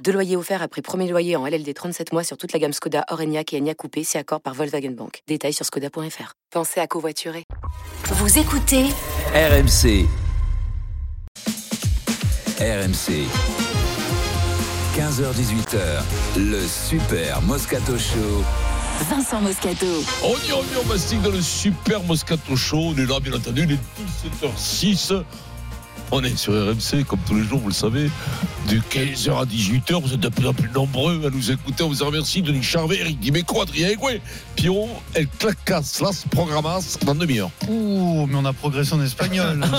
Deux loyers offerts après premier loyer en LLD 37 mois sur toute la gamme Skoda, Orenia et Enya Coupé, si accord par Volkswagen Bank. Détails sur skoda.fr. Pensez à covoiturer. Vous écoutez RMC. RMC. 15h18h, le Super Moscato Show. Vincent Moscato. On y revient, on mastique dans le Super Moscato Show. On est là, bien entendu, il est 17h06. On est sur RMC, comme tous les jours, vous le savez, de 15h à 18h. Vous êtes de plus en plus nombreux à nous écouter. On vous en remercie. Denis Charvet, Eric Dimeco, Adrien Egoué, Pierrot, El Clacas, Las Programas, dans demi-heure. Ouh, mais on a progressé en espagnol.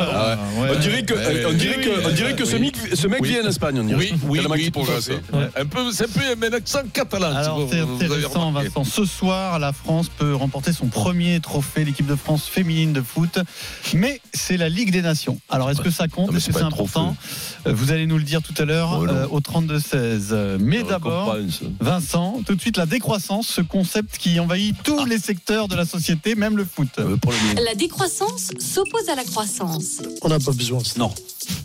Ah On dirait que, on dirait que, on dirait que ce mec, ce mec Oui. vient d'Espagne, on dirait. Oui, oui, oui, progresse. Ouais. Un peu, c'est un peu un accent catalan. si Alors c'est intéressant. Vincent. Ce soir, la France peut remporter son premier trophée, l'équipe de France féminine de foot. Mais c'est la Ligue des Nations. Alors est-ce que ça compte Est-ce c'est que c'est pas un trophée. important Euh, Vous allez nous le dire tout à l'heure euh, au 32-16. Euh, Mais d'abord. Vincent, tout de suite la décroissance, ce concept qui envahit tous les secteurs de la société, même le foot. Euh, pour le La décroissance s'oppose à la croissance. On n'a pas besoin. Non.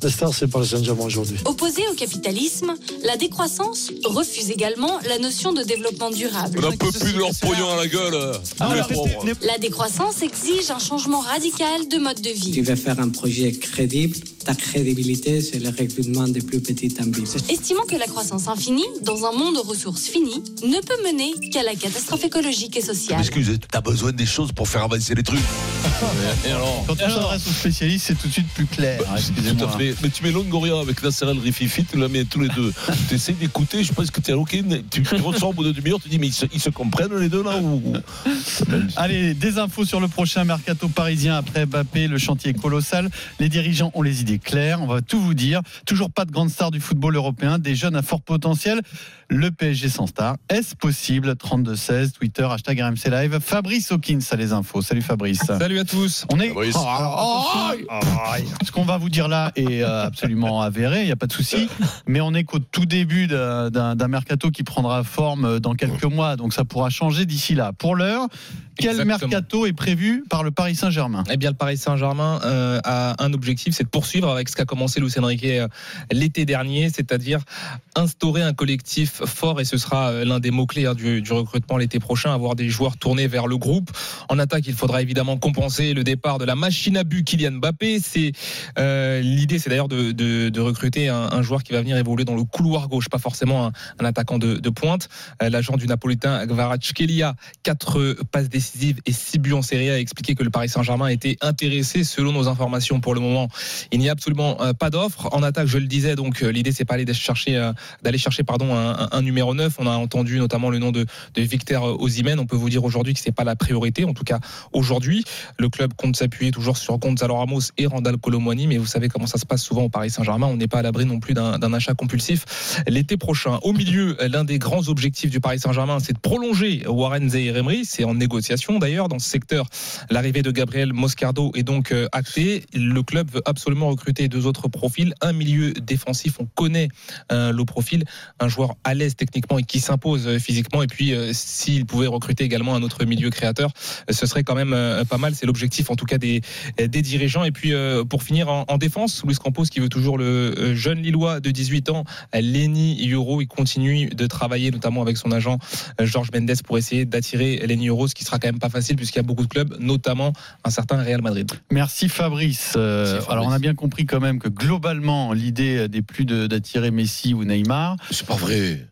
La star, c'est le Saint-Germain aujourd'hui. Opposée au capitalisme, la décroissance refuse également la notion de développement durable. On n'en peut plus de leur pognon à la gueule. Ah. La décroissance exige un changement radical de mode de Tu vie. veux faire un projet crédible, ta crédibilité, c'est le recrutement des plus petites ambitions. Estimant que la croissance infinie, dans un monde aux ressources finies, ne peut mener qu'à la catastrophe écologique et sociale. Excusez, t'as besoin des choses pour faire avancer les trucs. Et alors Quand on s'adresse aux spécialistes, c'est tout de suite plus clair. Tout à Excusez-moi. fait. Mais tu mets Longoria avec Nasser El Rififi, tu la mets tous les deux. tu essaies d'écouter, je pense que tu es ok. Tu, tu ressors au bout de demi-heure, tu dis, mais ils se, ils se comprennent les deux là ou... Allez, des infos sur le prochain mercato parisien après Mbappé, le chantier est colossal. Les dirigeants ont les idées claires, on va tout vous dire. Toujours pas de grande star du football européen, des jeunes à fort potentiel. Le PSG sans star, est-ce possible? 32-16, Twitter, hashtag RMC Live. Fabrice Hawkins a les infos. Salut Fabrice. Salut à tous. On est. Fabrice. Oh, alors, attention. Ce qu'on va vous dire là est euh, absolument avéré, il n'y a pas de souci. Mais on est qu'au tout début d'un mercato qui prendra forme euh, dans quelques mois, donc ça pourra changer d'ici là. Pour l'heure, quel Exactement. mercato est prévu par le Paris Saint-Germain? Eh bien, le Paris Saint-Germain euh, a un objectif, c'est de poursuivre avec ce qu'a commencé Luis Enrique euh, l'été dernier, c'est-à-dire instaurer un collectif fort, et ce sera euh, l'un des mots-clés hein, du, recrutement l'été prochain, avoir des joueurs tournés vers le groupe. En attaque, il faudra évidemment compenser le départ de la machine à but Kylian Mbappé. Euh, l'idée, c'est d'ailleurs de, recruter un, joueur qui va venir évoluer dans le couloir gauche, pas forcément un, attaquant de, pointe. Euh, L'agent du Napolitain Kvaratskhelia, quatre passes décisives et six buts en Série A, expliqué que le Paris Saint-Germain était intéressé. Selon nos informations, pour le moment, il n'y a absolument pas d'offre. En attaque, je le disais, donc l'idée c'est pas aller chercher, d'aller chercher pardon un, un- numéro 9. On a entendu notamment le nom de, Victor Osimhen. On peut vous dire aujourd'hui que c'est pas la priorité, en tout cas aujourd'hui. Le club compte s'appuyer toujours sur Gonzalo Ramos et Randall Colomwani, mais vous savez comment ça se passe souvent au Paris Saint-Germain. On n'est pas à l'abri non plus d'un d'un achat compulsif l'été prochain. Au milieu, l'un des grands objectifs du Paris Saint-Germain, c'est de prolonger Warren Zaïre-Emery. C'est en négociation d'ailleurs dans ce secteur. L'arrivée de Gabriel Moscardo est donc euh, actée. Le club veut absolument recruter deux autres profils. Un milieu défensif, on connaît euh, le profil, un joueur à l'aise techniquement et qui s'impose euh, physiquement. Et puis, euh, s'il pouvait recruter également un autre milieu créateur, euh, ce serait quand même euh, pas mal. C'est l'objectif en tout cas des, des dirigeants. Et puis, euh, pour finir en, en défense, Luis Campos qui veut toujours le jeune Lillois de 18 ans, Lenny Euro. Il continue de travailler notamment avec son agent Georges Mendes pour essayer d'attirer Lenny Euro, ce qui sera quand même pas facile puisqu'il y a beaucoup de clubs, notamment un certain Real Madrid. Merci Fabrice. Euh, Merci, Fabrice. Alors on a bien compris quand même que globalement l'idée n'est plus d'attirer Messi ou Neymar. C'est pas vrai.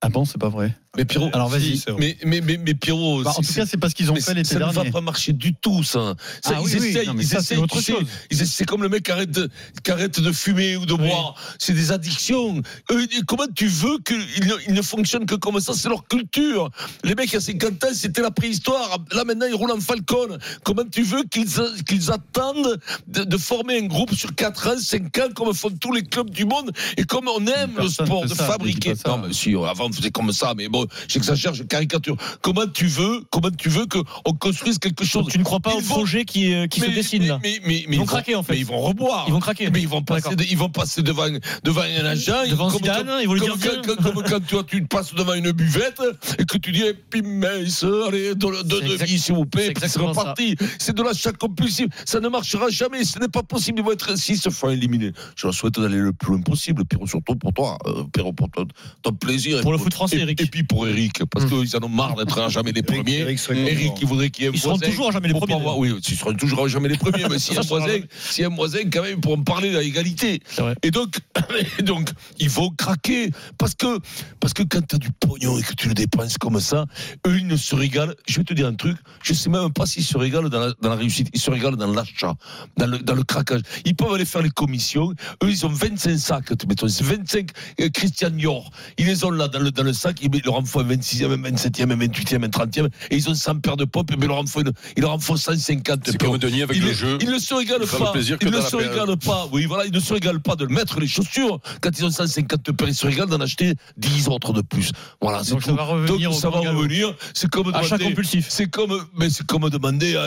Ah bon, c'est pas vrai. Mais Pierrot, Alors vas-y. mais, mais, mais, mais Pierrot, Bah, en tout cas, c'est pas ce qu'ils ont fait ça l'été ne va dernier. pas marcher du tout, ça. Ça, Ah ils oui, oui. essayent, Non, mais ils ça, essayent, autre chose. c'est comme le mec qui arrête de, qui arrête de fumer ou de boire. C'est des addictions. Et comment tu veux qu'ils ne, ils ne fonctionnent que comme ça? C'est leur culture. Les mecs à 50 ans, c'était la préhistoire. Là, maintenant, ils roulent en Falcon. Comment tu veux qu'ils qu'ils attendent de, de former un groupe sur 4 ans, 5 ans, comme font tous les clubs du monde et comme on aime le sport, de ça, fabriquer? ça. Non, mais si, avant, on faisait comme ça, mais bon, j'exagère, je caricature. Comment tu veux, comment tu veux qu'on construise quelque chose? Tu ne crois pas au projet qui, euh, qui se mais- dessine mais- là? mais- mais- mais Ils vont craquer, en fait. Mais ils vont reboire. Ils vont craquer. Mais ils vont passer, de- ils vont passer devant, devant un agent. Devant comme Zidane, ils vont lui dire, quand-. Comme, quand toi, tu passes devant une buvette et que tu dis, eh, mince, allez, deux C'est de exact- demi, s'il vous plaît. c'est reparti. C'est de l'achat compulsif. Ça ne marchera jamais. Ce n'est pas possible. Ils vont être six fois éliminés. Je leur souhaite d'aller le plus loin possible. Pierrot, surtout pour toi. euh, Pierrot, pour ton, ton plaisir. Pour Et le foot français, Eric. Et puis pour Eric, parce qu'ils en ont marre d'être à jamais les premiers. Eric Eric, il voudrait qu'il y ait un Ils seront toujours à jamais les premiers, avoir- Oui, ils seront toujours à jamais les premiers, mais s'il y a un voisin, a un voisin, quand même, pour en parler à égalité. C'est vrai. Et donc, et donc, ils vont craquer. Parce que, parce que quand tu as du pognon et que tu le dépenses comme ça, eux, ils ne se régalent. Je vais te dire un truc, je sais même pas s'ils se régalent dans la, dans la réussite. Ils se régalent dans l'achat, dans le, dans le craquage. Ils peuvent aller faire les commissions. Eux, ils ont 25 sacs, mettons, c'est 25 euh, Christian Dior. Ils les ont là dans le, dans le sac, ils leur en font un 26e, un 27e, un 28e, un 30e. Et ils ont 100 paires de pompes, mais ils leur en font, une- ils leur en font 150 C'est paires. comme Denis avec Il le jeu. Il ne se régale Ils font pas. le plaisir que il ne se période. régale pas. Oui, voilà, il ne se régale pas de mettre les chaussures quand ils ont 150 paires. Ils se régalent d'en acheter 10 autres de plus. Voilà, c'est Donc tout. ça va revenir Donc ça va revenir. C'est comme Achat demander. compulsif. C'est comme, mais c'est comme demander à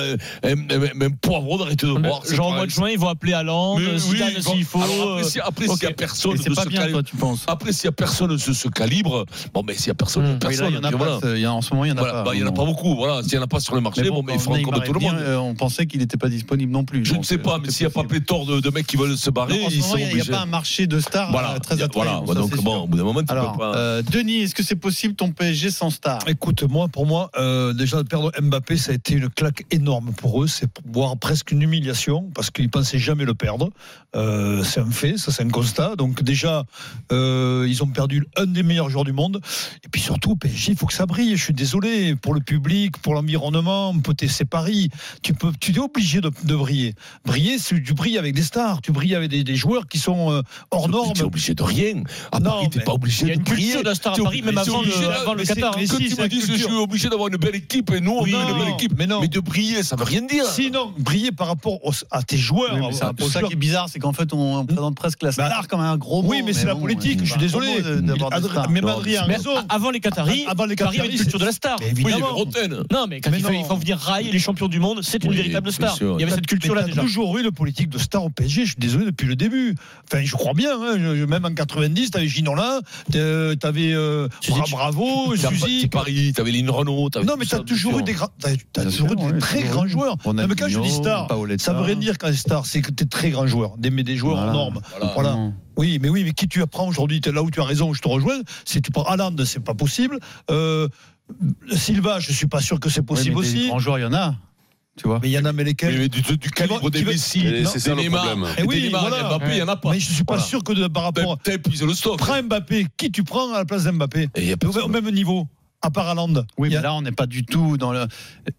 un, poivron d'arrêter de boire. Genre au mois de juin, ils vont appeler oui, Zidane bon, s'il faut. après, euh, s'il y a personne de ce calibre. Après, s'il y a personne de ce, calibre, bon, mais s'il y a personne, Oui, là, personne. il y en a puis pas, voilà. c'est- il y en a- en ce moment, il y en a Voilà, pas. bah, il y en a pas beaucoup. Voilà, s'il y en a pas sur le marché, Mais bon, comme tout le bien, monde. euh, on pensait qu'il n'était pas disponible non plus. Je ne sais euh, pas, mais s'il n'y a pas pléthore de, de mecs qui veulent se barrer, Non, en ce ils moment, sont il n'y a, pas un marché de stars Voilà, euh, très attrayant. voilà, ça, donc bon, au bout d'un moment, tu Alors, peux pas. euh, Denis, est-ce que c'est possible ton PSG sans star Écoute, moi, pour moi, euh, déjà de perdre Mbappé, ça a été une claque énorme pour eux. C'est voire presque une humiliation parce qu'ils pensaient jamais le perdre. C'est un fait, ça c'est un constat. Donc déjà, ils ont perdu un des meilleurs joueurs du monde. Et puis surtout, PSG, il faut que ça brille. Je suis désolé pour le public, pour l'environnement. Peut-être c'est Paris. Tu peux, tu es obligé de, de briller. Briller, c'est tu brilles avec des stars. Tu brilles avec des, des joueurs qui sont euh, hors normes. Tu es obligé de rien. À Non, Paris, t'es mais pas obligé Il y a de une briller. culture de la star à Paris, même avant obligé le, de- avant le mais Qatar. mais Quand si, tu me dis que je suis obligé d'avoir une belle équipe et nous on Oui, a une non, belle équipe, mais non. de briller, ça veut rien dire. Sinon, briller par rapport aux- à tes joueurs. Oui, mais c'est un peu aux ça joueurs- qui est bizarre, c'est qu'en fait, on présente presque la Bah, star comme un gros mot. Oui, mais c'est la politique, je suis désolé. de- Non, Adrien a Mais raison. avant les Qataris, Avant les Paris avait une Qataris, culture de la star. Mais Oui, il y avait évidemment. Roten. Non, mais quand Mais il, faut, non. il faut venir railler les champions du monde, c'est une Oui, véritable star. sûr. Il y avait cette culture-là déjà. toujours eu une politique de star au PSG, je suis désolé, depuis le début. Enfin, je crois bien, hein, je- même en 90, t'avais Ginola, t'avais t'avais, euh, Bra-. Bravo, Suzy. Paris, t'avais Lynn Renault. t'avais Non, mais t'as toujours eu des Bien toujours sûr, eu des oui, très grands eu. joueurs. Non, mais quand je dis star, ça veut rien dire quand c'est star, c'est que t'es très grand joueur, des, mais des joueurs en normes. Voilà. Oui, mais oui, mais qui tu apprends aujourd'hui T'es Là où tu as raison, je te rejoins. C'est tu prends Haaland, c'est pas possible. Euh, Silva, je suis pas sûr que c'est Oui, possible mais aussi. grands joueurs, il y en a. Tu vois Mais il y en a, mais lesquels mais du, du calibre des Messi, Et c'est ça le problème. Eh des oui, Neymar, voilà. Mbappé, il y en a pas. Mais je suis pas Voilà. sûr que de, par rapport. Épuisé le stock. Prends Mbappé, qui tu prends à la place d'Mbappé Et au même niveau, à part Haaland. Oui, Il y mais a- là, on n'est pas du tout dans le.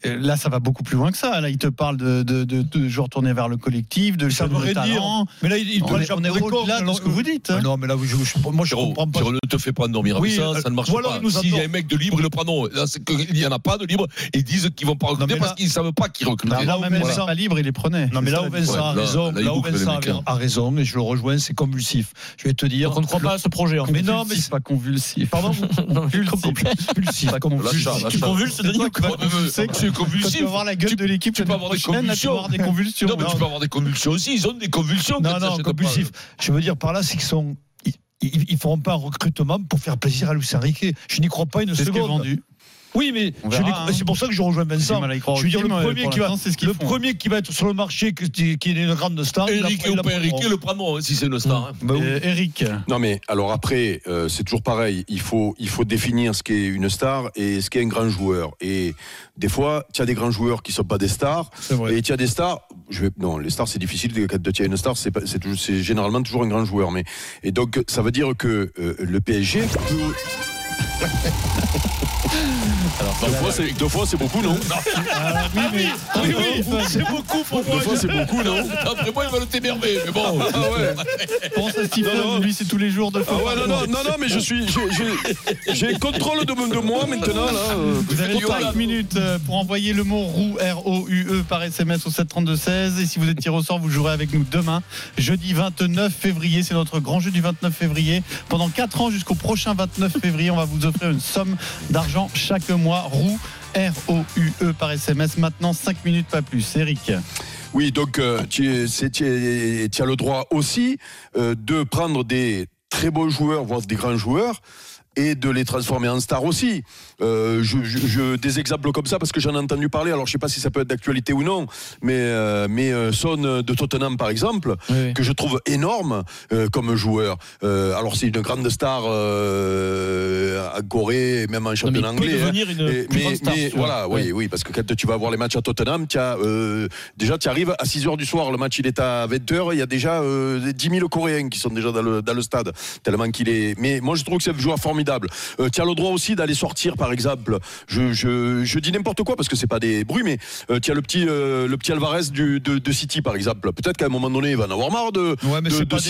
euh, Là, ça va beaucoup plus loin que ça. Là, il te parle de, de, de, de joueurs tournés vers le collectif, de ça veut dire. Mais là, il, il On est- on au-delà de ce que vous dites, hein. Mais Non, mais là, je, je- moi, je Pierrot, comprends pas. Pierrot, ne te fais pas endormir avec Oui, ça, euh, ça ne marche ou alors pas. S'il y a un mec de libre, ils le prennent. Là, c'est qu'il n'y en a pas de libre. Ils disent qu'ils vont pas recruter parce là- qu'ils ne savent pas qui recruter. Non, là où Vincent- mecs pas libres, il les prenait. Non, mais là où Vincent a là- raison, là, là où Vincent a- hein. a raison, et je le rejoins, c'est convulsif. Je vais te dire. On ne croit pas à ce projet. en fait. Mais non, mais Convulsif, c'est pas convulsif. Pardon Non, Convulsif. Tu convulses, convulser. C'est Quand tu convulsif. vas voir la gueule Tu- de l'équipe tu peux avoir des tu avoir convulsions. Non, mais tu peux avoir des convulsions aussi. Ils ont des convulsions. Non, non, pas. Je veux dire par là, c'est qu'ils sont. Ils, ils feront pas un recrutement pour faire plaisir à Luis Enrique. Je n'y crois pas une C'est ce qui est seconde. vendu. Oui, mais verra, hein. c'est pour ça que je rejoins Vincent. mal à y croire Je veux dire, le premier qui va, le premier qui être sur le marché, qui, qui est une grande star. Eric la pas Eric, le prendront hein, si c'est une star. hein. Bah. Euh, Eric, Non mais alors après euh, c'est toujours pareil. Il faut il faut définir ce qu'est une star et ce qu'est un grand joueur. Et des fois tu as des grands joueurs qui sont pas des stars C'est vrai. et tu as des stars. Je vais, non les stars c'est difficile quand tu as une star c'est généralement toujours un grand joueur. Mais et donc ça veut dire que euh, le PSG peut Deux fois, c'est- deux fois, c'est beaucoup, non Ah, oui, mais Oui, oui, c'est beaucoup pour Deux fois, c'est beaucoup, non Après moi, il va le t'énerver, mais bon. Ah ouais. pense à Stephen, Non, non. lui c'est tous les jours de Ah ouais, non, non, non, non, mais je suis, j'ai- j'ai- j'ai le contrôle de, de moi maintenant là. Vous avez Yoann. 5 minutes euh, pour envoyer le mot roue R-O-U-E par SMS au 732-16. Et si vous êtes tiré au sort, vous jouerez avec nous demain, jeudi 29 février. C'est notre grand jeu du 29 février. Pendant 4 ans jusqu'au prochain 29 février, on va vous offrir une somme d'argent chaque mois. Roue R-O-U-E par SMS. Maintenant, 5 minutes, pas plus. Eric. Oui, donc euh, tu as le droit aussi euh, de prendre des très beaux joueurs, voire des grands joueurs. Et de les transformer en stars aussi. Euh, je, je- je- des exemples comme ça parce que j'en ai entendu parler. Alors je sais pas si ça peut être d'actualité ou non, mais euh, mais euh, Son de Tottenham par exemple, que je trouve énorme euh, comme joueur. Alors c'est une grande star en Corée même en championnat il peut anglais. hein. une Et- mais, star, mais voilà, oui, oui, parce que quand tu vas voir les matchs à Tottenham, tu as, déjà tu arrives à 6 h du soir, le match il est à 20 h il y a déjà euh, 10 000 Coréens qui sont déjà dans le, dans le stade, tellement qu'il est. Mais moi je trouve que c'est un joueur formidable. Euh, tu as le droit aussi d'aller sortir, par exemple. Je, je, je dis n'importe quoi parce que c'est pas des bruits, mais euh, tu as le petit, euh, le petit Alvarez du, de, de City, par exemple. Peut-être qu'à un moment donné, il va en avoir marre de. Ouais, mais de- c'est de pas des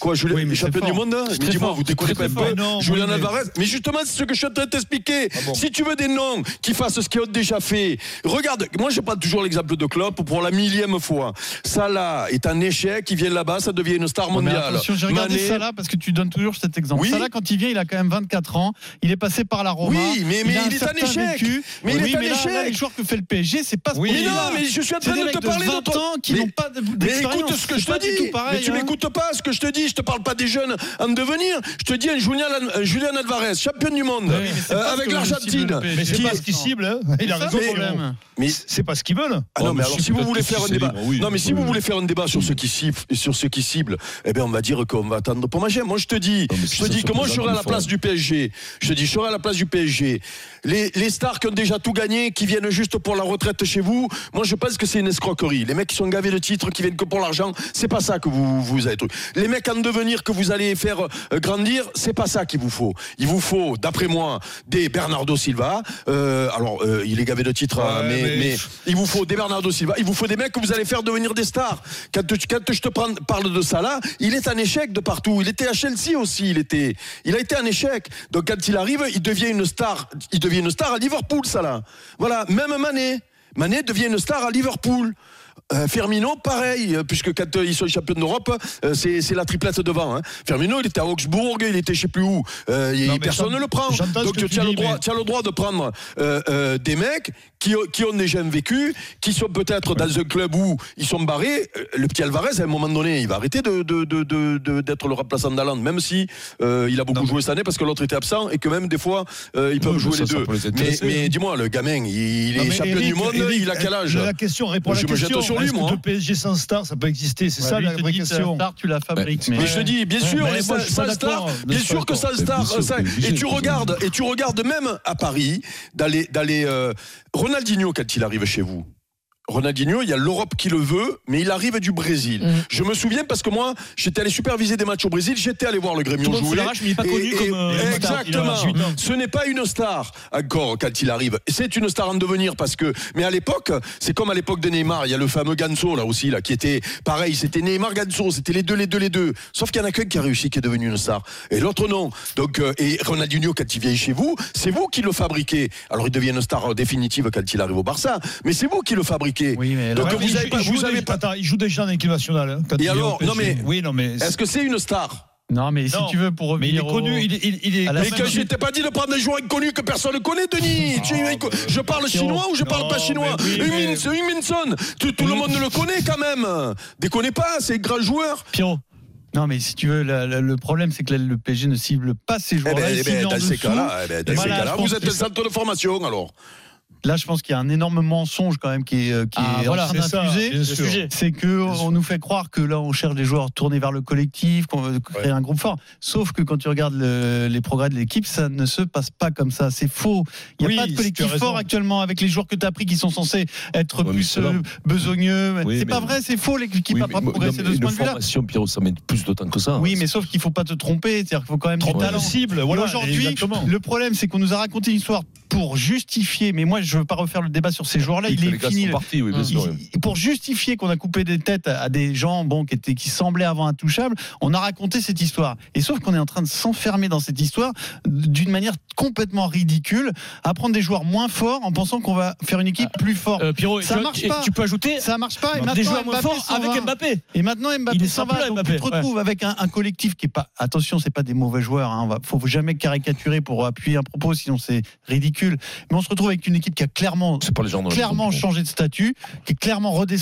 Quoi, Julien, Oui, champion du monde Mais dis-moi, vous déconnez pas un peu Julien mais- Alvarez Mais justement, c'est ce que je suis en train de t'expliquer. Ah bon. Si tu veux des noms qui fassent ce qu'ils ont déjà fait, regarde, moi je prends toujours l'exemple de Klopp pour la millième fois. Salah est un échec, il vient là-bas, ça devient une star mondiale. j'ai regardé Mané- Salah parce que tu donnes toujours cet exemple. Oui. Salah, quand il vient, il a quand même 24 ans. Il est passé par la Roma. Oui, mais- il est un certain échec. vécu. Mais il oui, est un là, échec. là, les joueurs que fait le PSG, c'est pas ce Oui, mais non, mais je suis en train de te parler de 20 ton- ans qui Mais- n'ont pas Mais écoute ce que je te dis. mais tu hein. m'écoutes pas ce que je te dis. Je te parle pas des jeunes en devenir. Je te dis un Julian, Julian Alvarez, champion du monde, euh, avec l'Argentine. cible. Mais c'est Qui- pas ce qu'ils ciblent. hein. Il a raison. problème. Mais C'est pas ce qu'ils veulent. Ah non, Oh, mais alors si, vous voulez faire un débat, non mais si vous voulez faire un débat sur ceux qui ciblent, sur ceux qui ciblent, eh bien on va dire qu'on va attendre pour manger. Moi je te dis, je te dis que moi je présente serai à la place du PSG. Je te dis, je serai à la place du PSG. Les, les stars qui ont déjà tout gagné, qui viennent juste pour la retraite chez vous, moi je pense que c'est une escroquerie. Les mecs qui sont gavés de titres, qui viennent que pour l'argent, c'est pas ça que vous vous avez. truc. Les mecs en devenir que vous allez faire euh, grandir, c'est pas ça qu'il vous faut. Il vous faut, d'après moi, des Bernardo Silva. Euh, alors euh, il est gavé de titres, Ouais, mais, mais- mais il vous faut des Bernardo Silva, il vous faut des mecs que vous allez faire devenir des stars. Quand, je te parle de ça là, il est un échec de partout. Il était à Chelsea aussi, il était, il a été un échec. Donc quand il arrive, il devient une star. Il devient une star à Liverpool, ça là. Voilà, même Mané. Mané devient une star à Liverpool. Euh, Firmino, pareil, euh, puisque quand euh, ils sont champions d'Europe, euh, c'est c'est la triplette devant. hein. Firmino, il était à Augsbourg, il était je sais plus où. Non, personne ne le prend. Donc tu as, le droit, mais- as le droit de prendre des mecs qui, ont- qui ont déjà un vécu, qui sont peut-être dans un club où ils sont barrés. Euh, Le petit Alvarez, à un moment donné, il va arrêter de, de- de- de- de- d'être le remplaçant d'Aland, même si euh, il a beaucoup Non, mais- joué cette année parce que l'autre était absent et que même des fois euh, ils peuvent Oui, jouer mais les ça deux. les Mais, mais dis-moi, le gamin, il Non, est mais champion Eric, du monde, Eric, il a quel âge? La question répond à Je la me jette question. sur lui, Est-ce moi. que le PSG sans star, ça peut exister? C'est ça Ouais, la lui, vraie question. Star, tu la fabriques. Mais je te dis, bien sûr, mais moi, sans, je star, bien Je sûr que sans star, et tu regardes, et tu regardes même à Paris, d'aller, d'aller, Ronaldinho quand il arrive chez vous. Ronaldinho, il y a l'Europe qui le veut, mais il arrive du Brésil. Mm. Je me souviens parce que moi, j'étais allé superviser des matchs au Brésil, j'étais allé voir le Grêmio jouer. mais il pas connu et- comme euh, Exactement. 18 ans. Ce n'est pas une star encore quand il arrive. C'est une star en devenir parce que, mais à l'époque, c'est comme à l'époque de Neymar. Il y a le fameux Ganso là aussi là qui était pareil. C'était Neymar Ganso. C'était les deux, les deux, les deux. Sauf qu'il y en a qu'un qui a réussi, qui est devenu une star, et l'autre non. Donc euh, et Ronaldinho quand il vient chez vous, c'est vous qui le fabriquez. Alors il devient une star euh, définitive quand il arrive au Barça, mais c'est vous qui le fabriquez. Oui, mais Donc là, vous il, avez joue- pas- il joue vous avez des- pas- attends, il joue déjà en équipe nationale. hein, quand Et il alors, non, mais- oui, non mais Est-ce que c'est une star? Non, mais si Non. tu veux, pour mais il est revenir. au- connu. Il, est- il, il la Mais que je t'ai pas dit de prendre des joueurs inconnus que personne ne connaît, Denis. Tu- je parle chinois ou je parle Non, pas chinois mais oui, mais- Humin- Huminson, tout, tout le monde le connaît quand même. Déconnez pas, c'est un grand joueur. Pierrot. Non, mais si tu veux, la- la- le problème, c'est que le PSG ne cible pas ces Eh joueurs-là. ben, il eh ben, dans ces cas-là, eh ben, dans ces voilà, cas-là, vous êtes un centre de formation alors. Là, je pense qu'il y a un énorme mensonge quand même qui est, euh, qui Ah, est voilà, en train c'est bien sûr. C'est que on nous fait croire que là, on cherche des joueurs tournés vers le collectif, qu'on veut créer un groupe fort. Sauf que quand tu regardes le- les progrès de l'équipe, ça ne se passe pas comme ça. C'est faux. Il n'y a Oui, pas de collectif fort actuellement avec les joueurs que tu as pris qui sont censés être Ouais, plus euh, besogneux. Oui, c'est pas vrai, c'est faux. L'équipe Oui, n'a mais- pas progressé de ce point de vue-là. formation, Pierrot, ça met plus de temps que ça. Oui, mais sauf qu'il faut pas te tromper. C'est-à-dire qu'il faut quand même du Trop talent. de cible, voilà. Aujourd'hui, le problème, c'est qu'on nous a raconté une histoire pour justifier. Mais moi, je veux pas refaire le débat sur ces joueurs-là. Il est fini. partis, oui, bien Il- sûr. oui. il- pour justifier qu'on a coupé des têtes à des gens bon, qui, étaient, qui semblaient avant intouchables, on a raconté cette histoire. Et sauf qu'on est en train de s'enfermer dans cette histoire d'une manière complètement ridicule, à prendre des joueurs moins forts en pensant qu'on va faire une équipe plus forte. Euh, Pierrot, Ça marche pas. tu peux ajouter Ça marche pas. Et des maintenant, joueurs moins Mbappé forts avec va. Mbappé. Et maintenant Mbappé s'en va. Donc Mbappé, tu te retrouves avec un, un collectif qui est pas. Attention, c'est pas des mauvais joueurs. Hein. On va, faut jamais caricaturer pour appuyer un propos, sinon c'est ridicule. Mais on se retrouve avec une équipe qui a clairement, C'est pas les gens clairement changé de statut, qui est clairement a de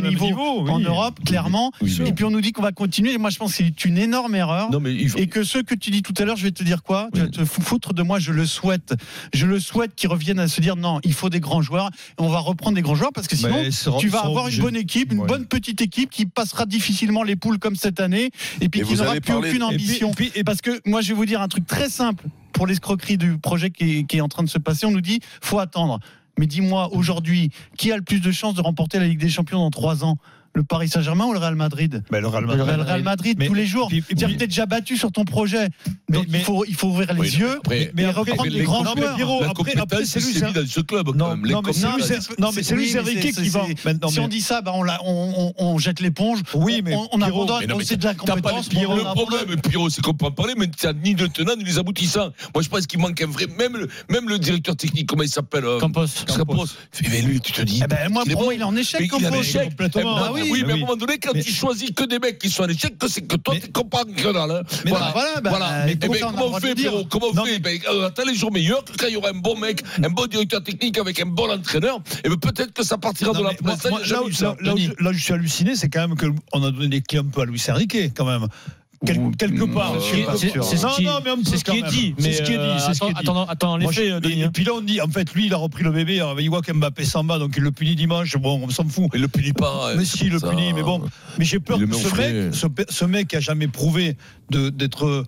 deux niveaux niveau, oui. en Europe, clairement. Oui, Et puis on nous dit qu'on va continuer. Et moi, je pense que c'est une énorme erreur. Non, mais il faut- Et que ceux que tu dis tout à l'heure, je vais te dire quoi Tu vas Oui. te foutre de moi, je le souhaite. Je le souhaite qu'ils reviennent à se dire non, il faut des grands joueurs. Et on va reprendre des grands joueurs parce que sinon, tu vas avoir une bonne équipe, une Ouais. bonne petite équipe qui passera difficilement les poules comme cette année et puis Et qui n'aura plus parlé- aucune Et puis- ambition. et puis- et Parce que moi, je vais vous dire un truc très simple pour l'escroquerie du projet qui est, en train de se passer. On nous dit faut attendre. Mais dis-moi aujourd'hui, qui a le plus de chances de remporter la Ligue des Champions dans trois ans? Le Paris Saint-Germain ou le Real Madrid Ben, le Real le Madrid. Real Madrid Mais- tous les jours. puis- et Tu puis- peut-être déjà battu sur ton projet. Mais- Donc mais- il, faut, il faut ouvrir les Oui, yeux après- mais après, reprendre mais les grands mais joueurs. La après- après, c'est lui, c'est c'est dans ce club. quand Non, même. Non, mais c'est lui, c'est- mais c'est mais c'est- qui va. c'est- si mais- on dit ça, bah on, jette l'éponge. Oui, mais on, abandonne. Mais mais sait de la compétence. le, le problème, Pierrot, c'est qu'on peut en parler, mais t'as ni de tenants ni les aboutissants. Moi, je pense qu'il manque un vrai. Même le, même le directeur technique, comment il s'appelle euh, Campos. Campos. Mais lui, tu te dis. Eh ben, moi, pour moi, il est en échec, Mais il est en Campos. échec. Complètement. Eh oui, oui, mais à un moment donné, quand Mais- tu choisis que des mecs qui sont en échec, que c'est que toi, Mais- tu comprends que dalle. hein. Mais Voilà, voilà, bah, voilà. mais Eh ben, on le comment on fait. Pierrot Comment on Non, fait? Ben, euh, Attends les jours meilleurs, quand il y aura un bon mec, un bon directeur technique avec un bon entraîneur, et ben peut-être que ça partira de la mais presse. Là, là- je- là où je suis halluciné, c'est quand même qu'on a donné des clés un peu à Luis Enrique, quand même. Quel- quelque part. euh, C'est ce Non, qui non, mais un peu c'est ce qui quand est dit. C'est mais, ce qui est dit, euh, c'est ce qui est attends- dit. Attends, Denis. et, puis là, on dit, en fait, lui, il a repris le bébé. Il voit qu'Mbappé s'en va, donc il le punit dimanche. Bon, on s'en fout. Il le punit pas. Mais si, il le punit, mais bon. Mais j'ai peur que ce mec, ce, mec qui a jamais prouvé de- d'être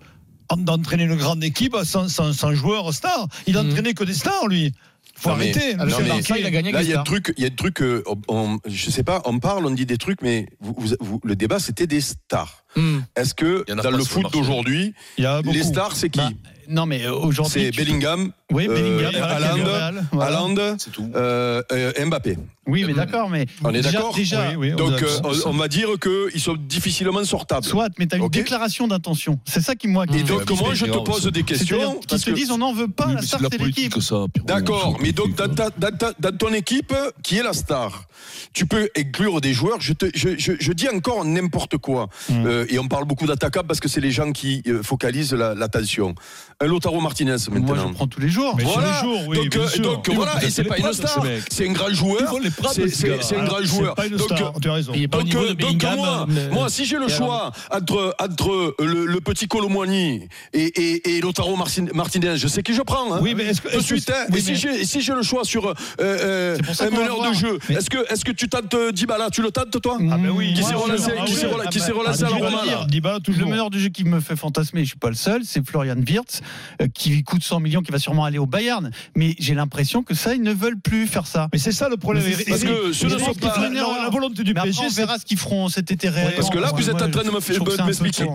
en- d'entraîner une grande équipe sans, sans, sans joueur star. Il a Mhm. entraîné que des stars, lui. Faut Non, mais- arrêter. non, monsieur mais- Marquet. il a gagné Là, il y a des trucs, il y a des trucs, euh, on- on- je sais pas, on parle, on dit des trucs, mais vous- vous- vous- le débat, c'était des stars. Hmm. Est-ce que Il y en a dans le foot d'aujourd'hui, les stars, c'est qui Bah, Non, mais aujourd'hui. C'est tu- Bellingham, Oui, euh, Bellingham. qui voilà. C'est tout. euh, euh, Mbappé. Oui, mais d'accord, mais. On est d'accord Déjà, Oui, oui, on Donc, euh, on, on va dire qu'ils sont difficilement sortables. soit, mais tu as une déclaration d'intention. C'est ça qui, moi. qui Et me donc, moi, je te pose des questions. parce se que- disent on n'en veut pas, la star, c'est l'équipe. D'accord, mais donc dans, ton équipe, qui est la star, tu peux inclure des joueurs. Je, te, je, je, je dis encore n'importe quoi. Euh, et on parle beaucoup d'attaquants parce que c'est les gens qui euh, focalisent la- l'attention. Un Lotaro Martinez Moi, maintenant. je prends tous les jours. Mais Voilà. tous les jours, oui, donc, bien euh, sûr. donc, Ils voilà, et c'est pas une star, c'est un grand joueur. C'est un grand C'est joueur. pas une Donc, star, tu as raison. Il est pas au donc, niveau euh, de moi, euh, moi, si j'ai le choix entre, entre le, le petit Colomboigny et, et, et Lotaro Martinez, je sais qui je prends. hein. Oui, mais est-ce que. de suite. hein. oui, et si j'ai et si j'ai le choix sur euh, euh, un meneur de jeu, est-ce que, est-ce que tu tentes euh, Dybala? Tu le tentes, toi? Ah, ben oui. Qui Moi, s'est relancé, à la le. Dybala, Le toujours. meneur du jeu qui me fait fantasmer, je suis pas le seul, c'est Florian Wirtz, euh, qui coûte 100 millions, qui va sûrement aller au Bayern. Mais j'ai l'impression que ça, ils ne veulent plus faire ça. Mais c'est ça le problème. Parce que ce ne sont pas. la, volonté du PSG, on verra ce qu'ils feront cet été réellement. Parce que là, vous êtes en train de m'expliquer.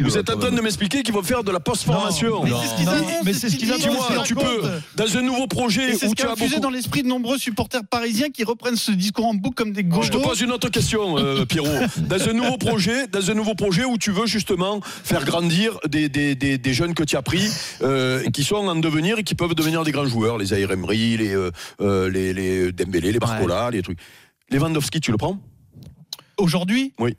Vous êtes en train de m'expliquer qu'ils vont faire de la post-formation. Mais c'est ce qu'ils Non, annoncent, mais c'est ce qu'ils qu'ils annoncent. Tu peux, dans un nouveau projet où tu as beaucoup. dans l'esprit de nombreux supporters parisiens qui reprennent ce discours en boucle comme des Je te gauchos. pose une autre question, euh, Pierrot. Dans un nouveau projet, dans un nouveau projet où tu veux justement faire grandir des jeunes que tu as pris, euh, qui sont en devenir et qui peuvent devenir des grands joueurs, les Ayer Emery, les, euh, euh, les, les Dembélé, les Barcola, les trucs. Lewandowski, tu le prends? Aujourd'hui? Oui.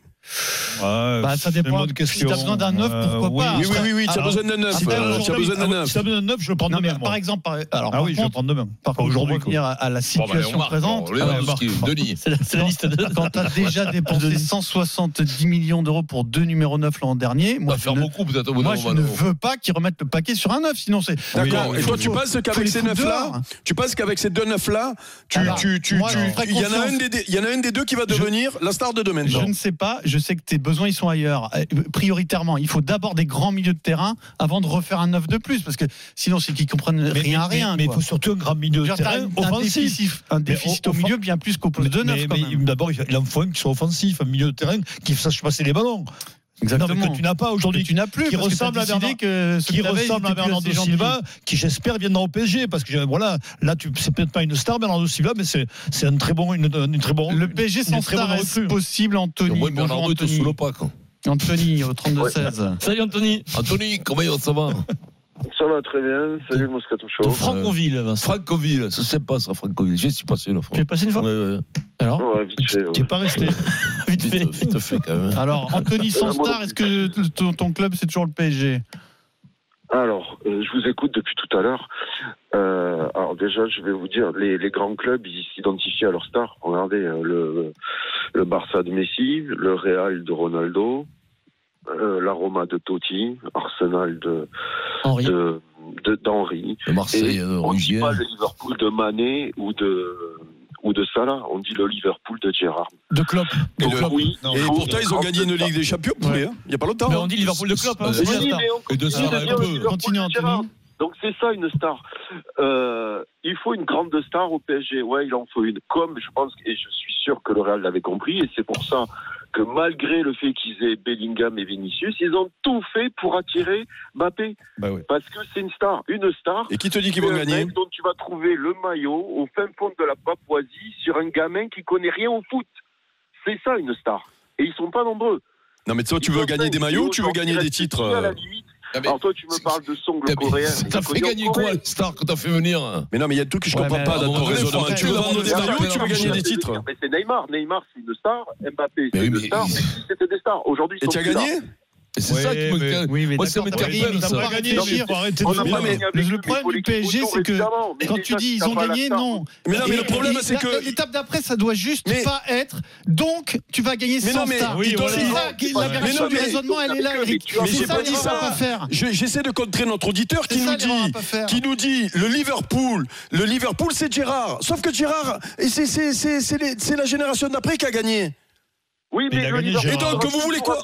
Bah, ça dépend. bonne Si t'as besoin d'un neuf, Euh, pourquoi pas Oui, oui, oui, oui, tu as besoin d'un neuf. après, euh, Tu as aujourd'hui- besoin d'un neuf. Si t'as besoin d'un neuf, je le prends Non, mais demain. par exemple, par, alors, Ah par oui, je le prends demain. par contre, pour revenir à, à la bah, situation présente, ah ouais, Denis. C'est la, liste de. quand tu as déjà dépensé 170 millions d'euros pour deux numéros 9 l'an dernier, moi, va je faire ne, beaucoup peut-être au bout moi, d'un je moment. ne veux pas qu'ils remettent le paquet sur un 9, sinon c'est. D'accord. Oui, Et toi, oui, tu oui. penses qu'avec ces foutre neufs-là, dehors. tu penses qu'avec ces deux neufs-là, tu, il y en a un des, il y en a un des deux qui va devenir la star de demain. Je ne sais pas, je sais que tes besoins ils sont ailleurs. Euh, Prioritairement, il faut d'abord des grands milieux de terrain avant de refaire un 9 de plus, parce que sinon c'est qu'ils comprennent Mais- rien à rien. Mais il faut surtout un grand milieu Je de terrain un, offensif. déficit, un déficit au- milieu bien plus qu'au poste de 9 Mais- quand mais même. D'abord, il en faut un qui soit offensif, un milieu de terrain qui sache passer les ballons. Exactement. Non, mais que tu n'as pas aujourd'hui. tu n'as plus qui ressemble à Bernard- que qui ressemble à Bernardo. Silva, qui j'espère viendra au PSG, parce que voilà, là tu c'est peut-être pas une star Bernardo Silva, mais c'est c'est un très bon une, une très bon Le PSG sans star est possible, Au Anthony. Bonjour Bernardo est sous. Anthony au 32-16. Salut Anthony. Anthony, comment ça va? Ça va très bien. Salut le Moscato Show. Franconville, Vincent. Francoville, c'est sympa ça, Francoville. J'y suis passé une fois. Tu es passé une fois Ouais, ouais. Alors Ouais, vite fait. qui est pas resté. Vite fait. Vite, vite fait quand même. Alors, Anthony sans star, est-ce que ton, ton club c'est toujours le PSG Alors, euh, je vous écoute depuis tout à l'heure. Euh, alors déjà, je vais vous dire, les, les grands clubs, ils s'identifient à leur star. Regardez euh, le, le Barça de Messi, le Real de Ronaldo, euh, la Roma de Totti, Arsenal de Henri. de. Le Marseille, Et euh, on ne dit pas le Liverpool de Mané ou de ou de Salah, on dit le Liverpool de Gérard. De Klopp. Et, Donc, oui, et pourtant, ils ont gagné une Ligue des Champions, poulet, hein, il n'y a pas longtemps. Mais hein. on dit Liverpool de Klopp. hein, c'est Oui, mais on Et de Continue, de. Donc c'est ça une star. Euh, il faut une grande star au PSG. Ouais, il en faut une. Comme je pense et je suis sûr que le Real l'avait compris et c'est pour ça que malgré le fait qu'ils aient Bellingham et Vinicius, ils ont tout fait pour attirer Mbappé Bah parce que c'est une star, une star. Et qui te dit qu'ils vont gagner mec dont tu vas trouver le maillot au fin fond de la Papouasie sur un gamin qui connaît rien au foot. C'est ça une star. Et ils sont pas nombreux. Non, mais toi, tu veux gagner des maillots ou tu veux gagner des titres TV, à la limite. Ah, mais- Alors toi, tu me parles de song Ah, mais coréen. T'as fait gagner quoi, stars que t'as fait venir hein? Mais non, mais il y a tout que je Ouais, comprends pas dans ton faut Tu veux vendre des maillots ou tu veux gagner des C'est- titres Mais c'est Neymar. Neymar, c'est une star. Mbappé, c'est une star. C'était des stars. Aujourd'hui, Et tu as gagné? C'est Ouais, ça qui me. mais- Oui, mais Moi, ça ça. t'as pas gagné, mais faut arrêter On de a Mais le problème du PSG, c'est que Quand tu dis ils ont gagné, non. Mais non, mais le problème, c'est que. L'étape d'après, ça doit juste pas être. Donc, tu vas gagner Mais sans non, mais- star. C'est ça, Mais la non, du mais- raisonnement, elle est là, Mais Eric. Mais j'ai pas dit ça. J'essaie de contrer notre auditeur qui nous dit, qui nous dit, le Liverpool, le Liverpool, c'est Gérard. Sauf que Gérard, c'est la génération d'après qui a gagné. Oui, Mais mais il a gagné, Gérard. Et donc, vous voulez quoi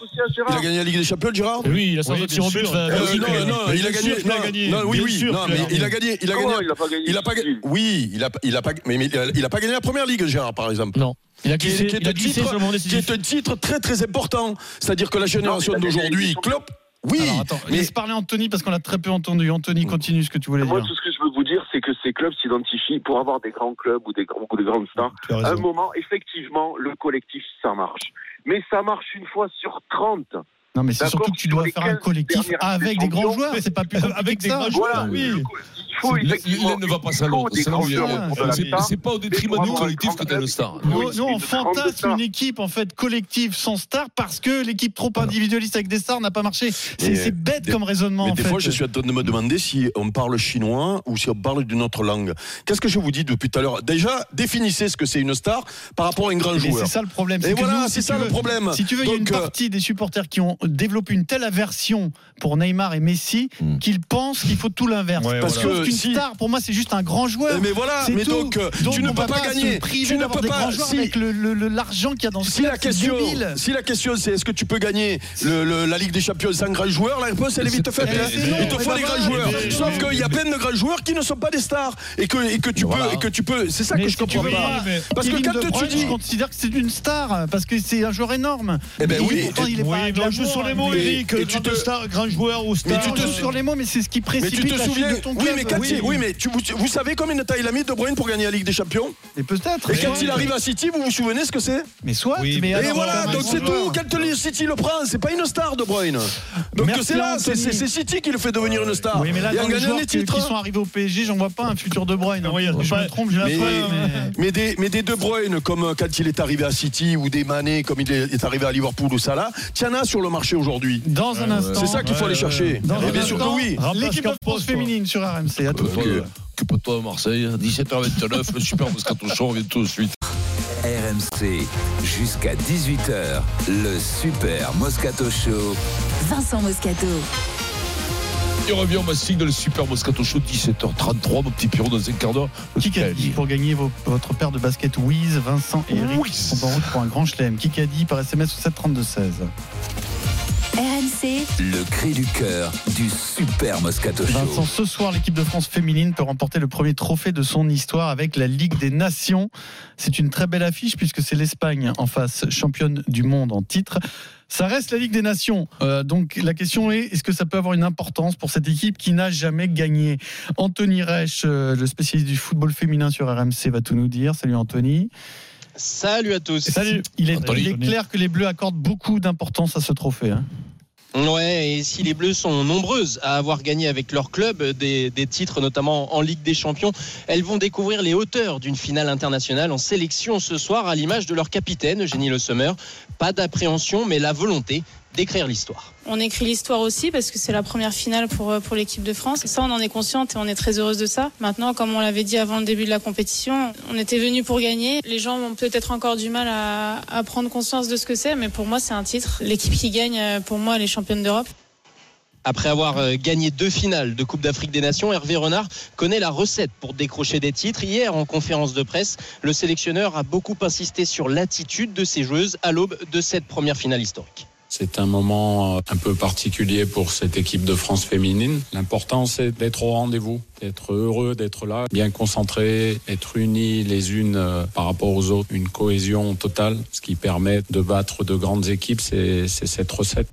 Il a gagné la Ligue des Champions, Gérard. Oui, il a Oui, tiré au but. va- Euh, non, non, il a gagné. non, gagné. non, oui, non, mais il a gagné. Il a gagné. il a pas gagné Il a pas gagné. Oui, il a, il a pas, mais, mais il a- pas gagné la première ligue, Gérard, par exemple. Non. Il a Qui, est il a un titre, qui est un titre très très important. C'est-à-dire que la génération d'aujourd'hui, Klopp. Oui, Alors, attends, mais laisse parler Anthony parce qu'on l'a très peu entendu. Anthony, continue ce que tu voulais Moi, dire. tout ce que je veux vous dire, c'est que ces clubs s'identifient pour avoir des grands clubs ou des, grands- ou des grandes stars. À un moment, effectivement, le collectif, ça marche. Mais ça marche une fois sur 30. Non, mais c'est surtout que tu dois faire un 15 collectif avec des grands joueurs. C'est pas plus avec des grands Voilà, joueurs, oui. Il faut Il effectivement. ne va pas des C'est hein. pas au détriment du collectif que un t'as le star. club, Nous, on fantasme une équipe en fait collective sans star parce que l'équipe trop individualiste avec des stars n'a pas marché. C'est bête comme raisonnement. Mais des fois, je suis en train de me demander si on parle chinois ou si on parle d'une autre langue. Qu'est-ce que je vous dis depuis tout à l'heure? Déjà, définissez ce que c'est une star par rapport à un grand joueur. c'est ça le problème. Et voilà, c'est si ça tu le veux- problème. Si tu veux, il y a une euh, partie des supporters qui ont développé une telle aversion pour Neymar et Messi Hmm. qu'ils pensent qu'il faut tout l'inverse. Ouais, Parce que si- star, pour moi, c'est juste un grand joueur. Mais voilà, mais tout. donc, euh, Donc, tu ne peux pas gagner. Tu ne peux pas. grands si- avec l'argent qu'il y a dans ce Si club, la question, débile. si la question c'est est-ce que tu peux gagner le- le- la Ligue des Champions sans grand joueur, la réponse elle est vite faite. Hein. Il te faut bah des grands voilà, joueurs. Sauf qu'il y a plein de grands joueurs qui ne sont pas des stars et que et que tu peux et que tu peux. C'est ça que je comprends pas. Parce que quand tu dis je considère que c'est une star parce que c'est un joueur énorme. Eh ben oui. pourtant, il est pas sur les mots, Eric. et tu Grand joueur ou Mais star. tu te sur les mots, mais c'est ce qui Mais précipite tu te la chute souviens de ton Oui, club. mais il- oui, mais tu- vous, vous savez combien de temps il a mis De Bruyne pour gagner la Ligue des Champions Et peut-être. Et quand il arrive à City, vous vous souvenez ce que c'est Mais soit. Oui, mais Et alors, voilà, un donc c'est tout. Quand le City le prend, c'est pas une star De Bruyne. Donc c'est là, c'est City qui le fait devenir une star. Oui, mais là, et dans les joueurs qui, qui sont arrivés au PSG, j'en vois pas un futur De Bruyne. hein. Oui, je pas- me trompe, je Mais, mais- mais des, mais des De Bruyne, comme euh, quand il est arrivé à City, ou des Mané, comme il est arrivé à Liverpool ou Salah, tiens as sur le marché aujourd'hui. Dans un instant. C'est ça qu'il faut aller chercher. Dans Et bien sûr que oui. L'équipe de France féminine sur RMC. À tout de suite. Occupe-toi de Marseille, 17h29, le super Moscato Show revient tout de suite. RMC, jusqu'à 18h, le Super Moscato Show. Vincent Moscato. Et on revient au mastic de le super Moscato Show, 17h33, mon petit Pierrot, dans un quart d'heure. Qui a dit pour gagner vos- votre paire de basket Wiz, Vincent et Eric Wiz. sont en route pour un grand chelem? Qui a dit par SMS au 732-16 RMC, Le cri du cœur du Super Moscato Vincent, ce soir, l'équipe de France féminine peut remporter le premier trophée de son histoire avec la Ligue des Nations. C'est une très belle affiche puisque c'est l'Espagne en face, championne du monde en titre. Ça reste la Ligue des Nations. Euh, donc la question est est-ce que ça peut avoir une importance pour cette équipe qui n'a jamais gagné? Anthony Reich, euh, le spécialiste du football féminin sur RMC, va tout nous dire. Salut Anthony. Salut à tous. Salut. Il est, Anthony. il est clair que les Bleus accordent beaucoup d'importance à ce trophée. hein. Ouais, et si les Bleus sont nombreuses à avoir gagné avec leur club des, des titres, notamment en Ligue des Champions, elles vont découvrir les hauteurs d'une finale internationale en sélection ce soir à l'image de leur capitaine, Eugénie Le Sommer. Pas d'appréhension, mais la volonté d'écrire l'histoire. On écrit l'histoire aussi parce que c'est la première finale pour, euh, pour l'équipe de France. Ça, on en est consciente et on est très heureuse de ça. Maintenant, comme on l'avait dit avant le début de la compétition, on était venu pour gagner. Les gens ont peut-être encore du mal à, à prendre conscience de ce que c'est, mais pour moi, c'est un titre. L'équipe qui gagne, euh, pour moi, elle est championne d'Europe. Après avoir euh, gagné deux finales de Coupe d'Afrique des Nations, Hervé Renard connaît la recette pour décrocher des titres. Hier, en conférence de presse, le sélectionneur a beaucoup insisté sur l'attitude de ses joueuses à l'aube de cette première finale historique. C'est un moment euh, un peu particulier pour cette équipe de France féminine. L'important, c'est d'être au rendez-vous, d'être heureux d'être là, bien concentré, être unis les unes euh, par rapport aux autres, une cohésion totale, ce qui permet de battre de grandes équipes, c'est c'est cette recette.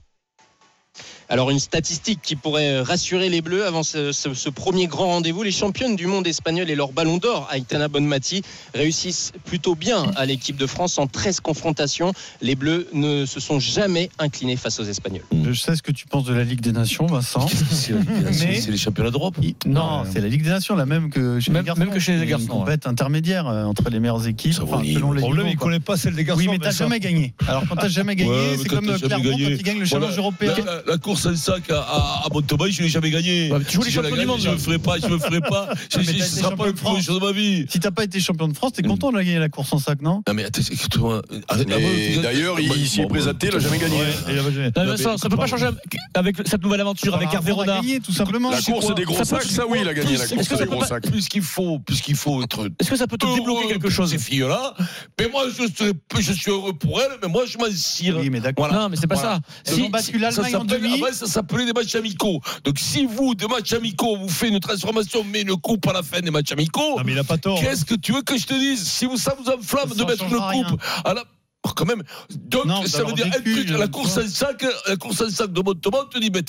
Alors une statistique qui pourrait rassurer les Bleus avant ce, ce- ce premier grand rendez-vous, les championnes du monde espagnol et leur ballon d'or, Aitana Bonmati, réussissent plutôt bien à l'équipe de France en 13 confrontations. Les Bleus ne se sont jamais inclinés face aux Espagnols. Je sais ce que tu penses de la Ligue des Nations, Vincent. C'est la Ligue des Nations, Mais- c'est les championnats d'Europe. Non, c'est la Ligue des Nations, la même que chez Même- les garçons. même que chez les garçons, Une compète intermédiaire euh, entre les meilleures équipes, Ça enfin, selon Le les problème, il ne connaît pas celle des garçons. Oui, mais t'as jamais gagné. Alors quand t'as jamais gagné, Ouais, c'est comme jamais Clermont gagné. quand il gagne le Voilà, challenge européen. La, la- la course en sac à, à, à Montauban, je l'ai jamais gagné. Ouais, mais tu joues les Si la champions du monde, Je ne ferai pas, je ne ferai pas. Je- mais je- t'as Ce été sera pas le de plus beau France. jour de ma vie. Si t'as pas été champion de France, t'es content de gagner la course en sac, non? Non mais. Et d'ailleurs, il s'y est présenté, il n'a jamais gagné. Ça peut pas changer avec cette nouvelle aventure avec Hervé On a Renard. gagné, tout simplement. La course des gros sacs, ça oui, il a gagné la course des gros sacs. Puisqu'il faut, être Est-ce que ça peut te débloquer quelque chose ces filles-là? Mais moi, je, suis heureux pour elles, mais moi, je m'en cire. Oui, mais d'accord. Non, mais c'est pas ça. Ont battu l'Allemagne en demi. Avant, ça s'appelait des matchs amicaux. Donc, si vous, des matchs amicaux, vous faites une transformation, mais une coupe à la fin des matchs amicaux, pas tort. qu'est-ce que tu veux que je te dise? Si vous, ça vous enflamme Ça de mettre une rien. coupe à la. Oh, quand même. Donc, Non, ça veut dire un truc, la euh, course en sac, la course en sac de Montauban te dit, mais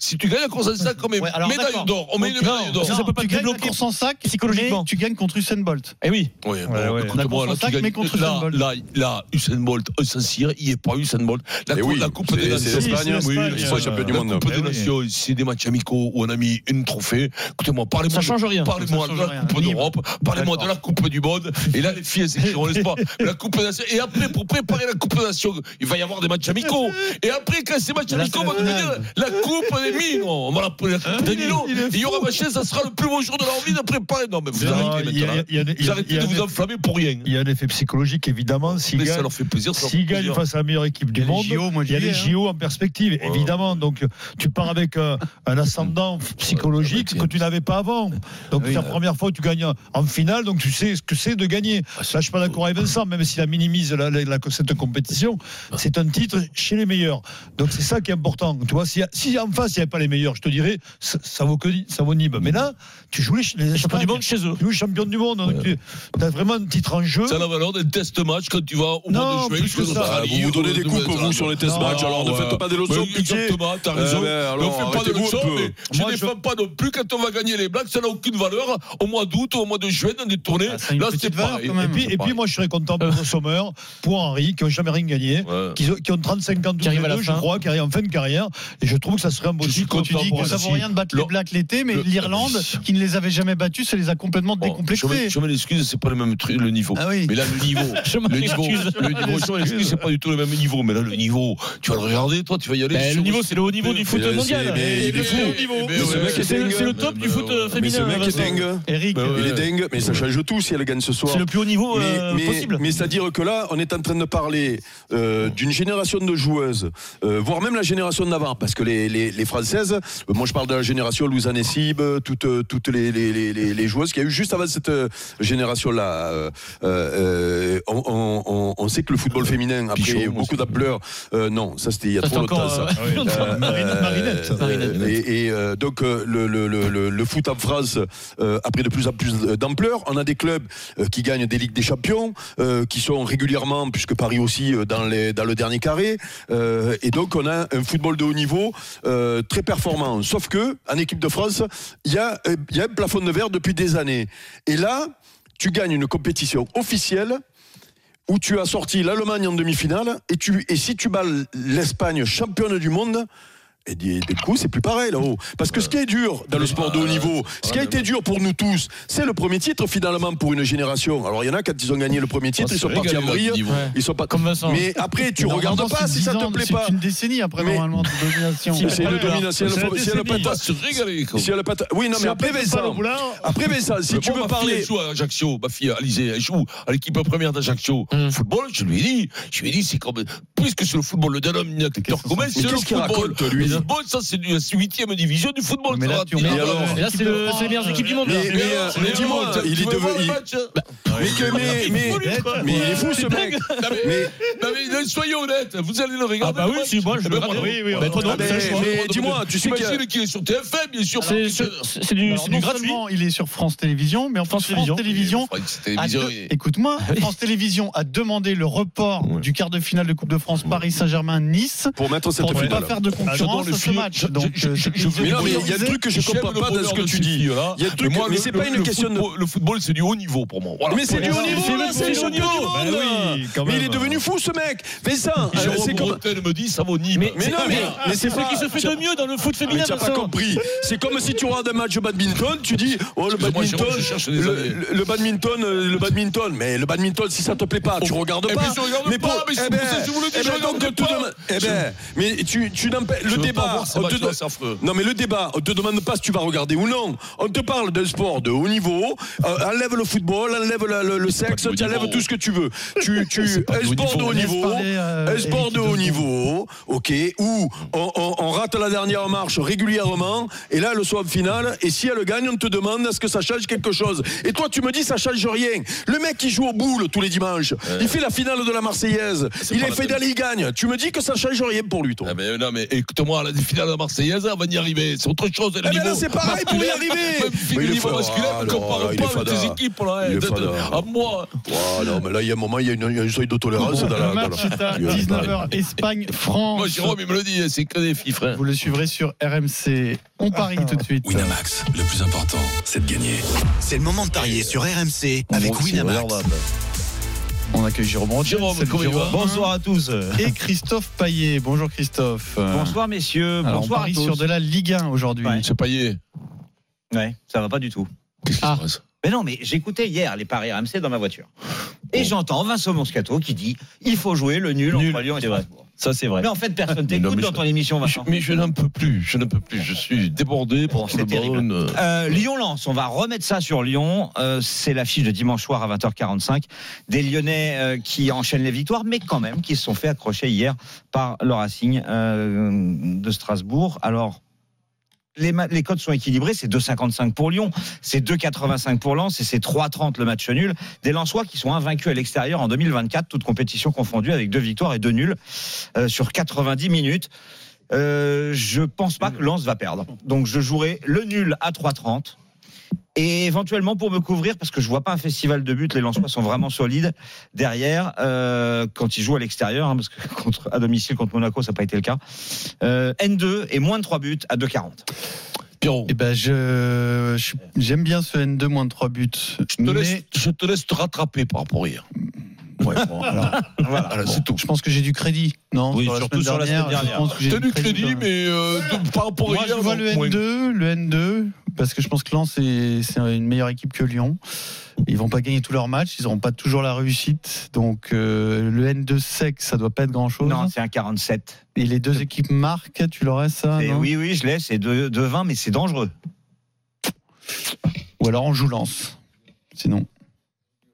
si tu gagnes la course en sac, on met Ouais, alors médaille d'or. On met une médaille d'or. ça peut pas tu te gagnes la course en sac, psychologiquement. mais tu gagnes contre Usain Bolt. Eh oui. Oui, bon, Ouais, ouais. écoute-moi, La course là, en tu sac, gagnes- contre là, Usain Bolt. là, là, Usain Bolt, s'en cire, il n'y est pas Usain Bolt. La, Eh cou- oui, la Coupe c'est- des c'est Nations. l'Espagne, oui, la ils Coupe- sont champions du la monde. Coupe Eh des oui. Nations, c'est des matchs amicaux où on a mis une trophée. Écoutez-moi, parlez-moi. Ça change rien. Parlez-moi de la. Coupe d'Europe, parlez-moi de la Coupe du Monde. Et là, les filles, l'espoir. La Coupe des Nations. Et après, pour préparer la Coupe des Nations, il va y avoir des matchs amicaux. Et après, quand ces matchs amicaux vont la devenir la Coupe des Mines, on va l'appeler la Coupe des Nilo. Il y aura machin, ça sera le plus beau jour de leur vie de préparer. Non, mais vous arrêtez maintenant. Vous arrêtez a- de vous enflammer pour rien. Il y a un effet psychologique, évidemment. Mais ça gagne, leur fait plaisir. ça leur s'il fait gagne plaisir. face à la meilleure équipe du monde, JO de il y a les juillet, hein. JO en perspective, évidemment. Donc, tu pars avec euh, un ascendant psychologique que tu n'avais pas avant. Donc, c'est la première fois que tu gagnes en finale, donc tu sais ce que c'est de gagner. Là, je suis pas d'accord avec Vincent, même s'il a minimise la, la- cette compétition, c'est un titre chez les meilleurs. Donc c'est ça qui est important. Tu vois, si, si en face il n'y avait pas les meilleurs, je te dirais, ça, ça vaut que ça vaut Nîmes. Mais là, tu joues les, les champions du monde chez eux. Tu joues les champions du monde. Donc tu as vraiment un titre en jeu. Ça a la valeur d'un test match quand tu vas au mois Non, de ça. Australie, Vous vous donnez des de coupes, vous, sur les test Non, matchs, alors ne faites pas des leçons. Exactement, t'as raison. ben, ne fais pas de arrêtez-vous un leçons, mais je Moi, ne je- défends pas non plus quand on va gagner les Blacks, ça n'a aucune valeur au mois d'août ou au mois de juin dans des tournées. Ah, Là, c'est même. Et puis, moi, je serais content pour Sommer, pour Qui n'ont jamais rien gagné, Ouais. qui, ont- qui ont 35 ans Qui arrivent à la je fin. crois, qui arrivent en fin de carrière. Et je trouve que ça serait un beau titre. Tu content dis que ça vaut rien de battre les Le- Blacks l'été, mais le- l'Irlande, qui ne les avait jamais battus, ça les a complètement décomplexés. je m'excuse, c'est pas le même truc, le niveau. Ah oui. Mais là, le niveau, Je m'en le niveau, excuse. le niveau, je m'excuse, c'est pas du tout le même niveau. Mais là, le niveau, tu vas le regarder, toi, tu vas y aller. Ben, sur- le niveau, c'est le haut niveau du foot mondial. c'est- mais il est Le fou. C'est top du foot euh, Mais féminin. ce mec est dingue. Eric. Il est dingue, mais ça change tout si elle gagne ce soir. C'est le plus haut niveau euh, mais- possible. mais c'est-à-dire que là, on est en train de parler euh, d'une génération de joueuses, euh, voire même la génération d'avant, parce que les, les, les Françaises, euh, moi je parle de la génération Louisa Nessib, euh, toutes, toutes les, les, les, les- les joueuses qu'il y a eu juste avant cette génération-là. Euh, euh, on, on- on- on sait que le football féminin, après Pichot, beaucoup d'ampleur, euh, non, ça c'était il y a Ça, trop longtemps. ça. Marinette. Marinette. et, et, euh, donc euh, le, le, le, le- le foot en France euh, a pris de plus en plus d'ampleur. On a des clubs euh, qui gagnent des ligues des champions, euh, qui sont régulièrement, puisque Paris aussi euh, dans, le dernier carré. Euh, et donc on a un football de haut niveau euh, très performant. Sauf que en équipe de France, il y, a, un plafond de verre depuis des années. Et là, tu gagnes une compétition officielle où tu as sorti l'Allemagne en demi-finale et, et si tu bats l'Espagne championne du monde, et du coup, c'est plus pareil là-haut. Parce que ce qui est dur dans le sport de haut niveau, ce qui a été dur pour nous tous, c'est le premier titre finalement pour une génération. Alors il y en a quand ils ont gagné le premier titre, ils sont partis à niveau. Ils sont pas. Comme Vincent. Mais après, tu regardes pas si ça 10 te plaît pas. C'est une décennie après, Mais- normalement, de domination. Si, C'est une domination. C'est la Si elle a pas se régaler. si elle a pas Oui, non, mais après Vincent. Après Vincent, si Mais tu veux parler. Joue à Ajaccio, ma fille Alizé, elle joue à l'équipe première d'Ajaccio. Mm. Football, je lui ai dit, je lui ai dit, c'est comme, puisque c'est le football, le Danone, c'est le qu'est-ce qu'il football. Football, ça, c'est du- c'est huitième division du football. Mais là, c'est le- c'est les meilleures équipes du monde. Mais- euh, dis-moi, il est devenu- le match Mais il est fou ce mec. Mais- Mais non, mais soyez honnête, vous allez le regarder. Ah bah oui, si, moi, je Eh le ben, regarde. Oui, oui, vois. mais dis-moi, tu sais qu'il est sur TFM, bien sûr. C'est du, gratuit. seulement il est sur France Télévisions, mais en France, Télévisions, écoute-moi, France Télévisions a demandé le report du quart de finale de Coupe de France Paris Saint-Germain-Nice pour mettre cette pour ne pas faire de concurrence Match. Je- Donc, je- euh, je- je- Mais non, mais il y a un truc que je comprends pas dans ce que tu dis. filles-là. Il y a un truc, moi, mais c'est pas une question de. football- Le football, c'est du haut niveau pour moi. Mais c'est du haut niveau, c'est le- champion du niveau. Ben quand Mais il est devenu fou ce mec. Vincent, euh, c'est comme. Me dit, ça vaut Nîmes. Mais- Mais non, mais, mais c'est ce qui se fait de mieux dans le foot Mais féminin, tu n'as pas compris. C'est comme si tu regardes un match de badminton, tu dis oh le badminton, je des le, badminton, euh, le badminton. Mais le badminton, si ça te plaît pas, tu regardes Eh pas. ben, je regarde pas, mais eh que je vous le dis, eh je ben, regarde donc, on te pas. eh ben, mais tu, n'empêches Je le pas débat. on te de- affreux. Non mais le débat, on te demande pas si tu vas regarder ou non. On te parle d'un sport de haut niveau. euh, enlève le football, enlève la- le, le sexe, tu enlèves niveau. tout ce que tu veux. Tu, pas un sport de haut niveau, euh, un sport de haut niveau, ok, où on, on- on rate la dernière marche régulièrement, et là, le soir finale, et si elle gagne, on te demande est-ce que ça change quelque chose. Et toi, tu me dis ça change rien. Le mec qui joue au boule tous les dimanches, il fait la finale de la Marseillaise, il est d'aller, il gagne. Tu me dis que ça change rien pour lui, toi. Ah, mais non, mais écoute-moi, la finale de la Marseillaise, on va y arriver. C'est autre chose. le Eh ben là, c'est pareil pour y arriver. Même Mais le niveau masculin, Ah, ne compare est pas avec fada. tes équipes. là, Il est de- de- fada. À moi. Oh, non, mais là, il y a un moment, il y a, une- seuil de tolérance dans la. Le dans match la- est à Il y a- 19h Espagne-France. Moi, Jérôme, il me le dit, c'est que des filles, frère. Vous le suivrez sur RMC. On parie tout de suite. Winamax, le plus important, c'est de gagner. C'est le moment de parier sur RMC avec Winamax. On accueille Jérôme Salut, Jérôme. Bonsoir à tous. Et Christophe Paillet. Bonjour Christophe. Bonsoir messieurs, Alors, on bonsoir à parie tous. sur de la Ligue 1 aujourd'hui. Ouais. C'est paillé. Ouais, ça va pas du tout. Qu'est-ce qui Ah. se passe Mais non, mais j'écoutais hier les paris RMC dans ma voiture. Et j'entends Vincent Moscato qui dit il faut jouer le nul, Nul, entre Lyon et c'est vrai. Strasbourg. Ça, c'est vrai. Mais en fait, personne t'écoute dans ton émission, Vincent. Mais je n'en peux plus, je n'en peux plus. Je suis débordé pour le. Euh, Lyon-Lens, on va remettre ça sur Lyon. Euh, c'est l'affiche de dimanche soir à 20h45. Des Lyonnais euh, qui enchaînent les victoires, mais quand même qui se sont fait accrocher hier par le Racing de Strasbourg. Alors, les, codes sont équilibrés. C'est 2,55 pour Lyon, c'est 2,85 pour Lens et c'est 3,30 le match nul. Des Lensois qui sont invaincus à l'extérieur en 2024, toute compétition confondue, avec deux victoires et deux nuls euh, sur 90 minutes. Euh, je pense pas que Lens va perdre. Donc je jouerai le nul à 3,30. Et éventuellement pour me couvrir, parce que je vois pas un festival de buts, les Lensois sont vraiment solides derrière euh, quand ils jouent à l'extérieur, hein, parce que à domicile contre Monaco, ça n'a pas été le cas. Euh, N2 et moins de 3 buts à 2,40. Pierrot. Eh ben, je, je- j'aime bien ce N2 moins de 3 buts. Je te, laisse, je te laisse te rattraper par rapport à hier. Ouais, bon, alors, Voilà, c'est tout. je pense que j'ai du crédit, non? Oui, Sur surtout sur la semaine je dernière. pense que j'ai T'as du crédit, quand même. mais euh, de- par rapport à Moi, je hier, vois non, le moins. N2, le N2, parce que je pense que Lens c'est c'est une meilleure équipe que Lyon. Ils vont pas gagner tous leurs matchs, ils n'auront pas toujours la réussite. Donc euh, le N2 sec, ça doit pas être grand chose. Non, c'est un 47. Et les deux équipes marquent, tu leur restes ça oui, oui, je laisse, c'est 2,20, mais c'est dangereux. Ou alors on joue Lens. Sinon.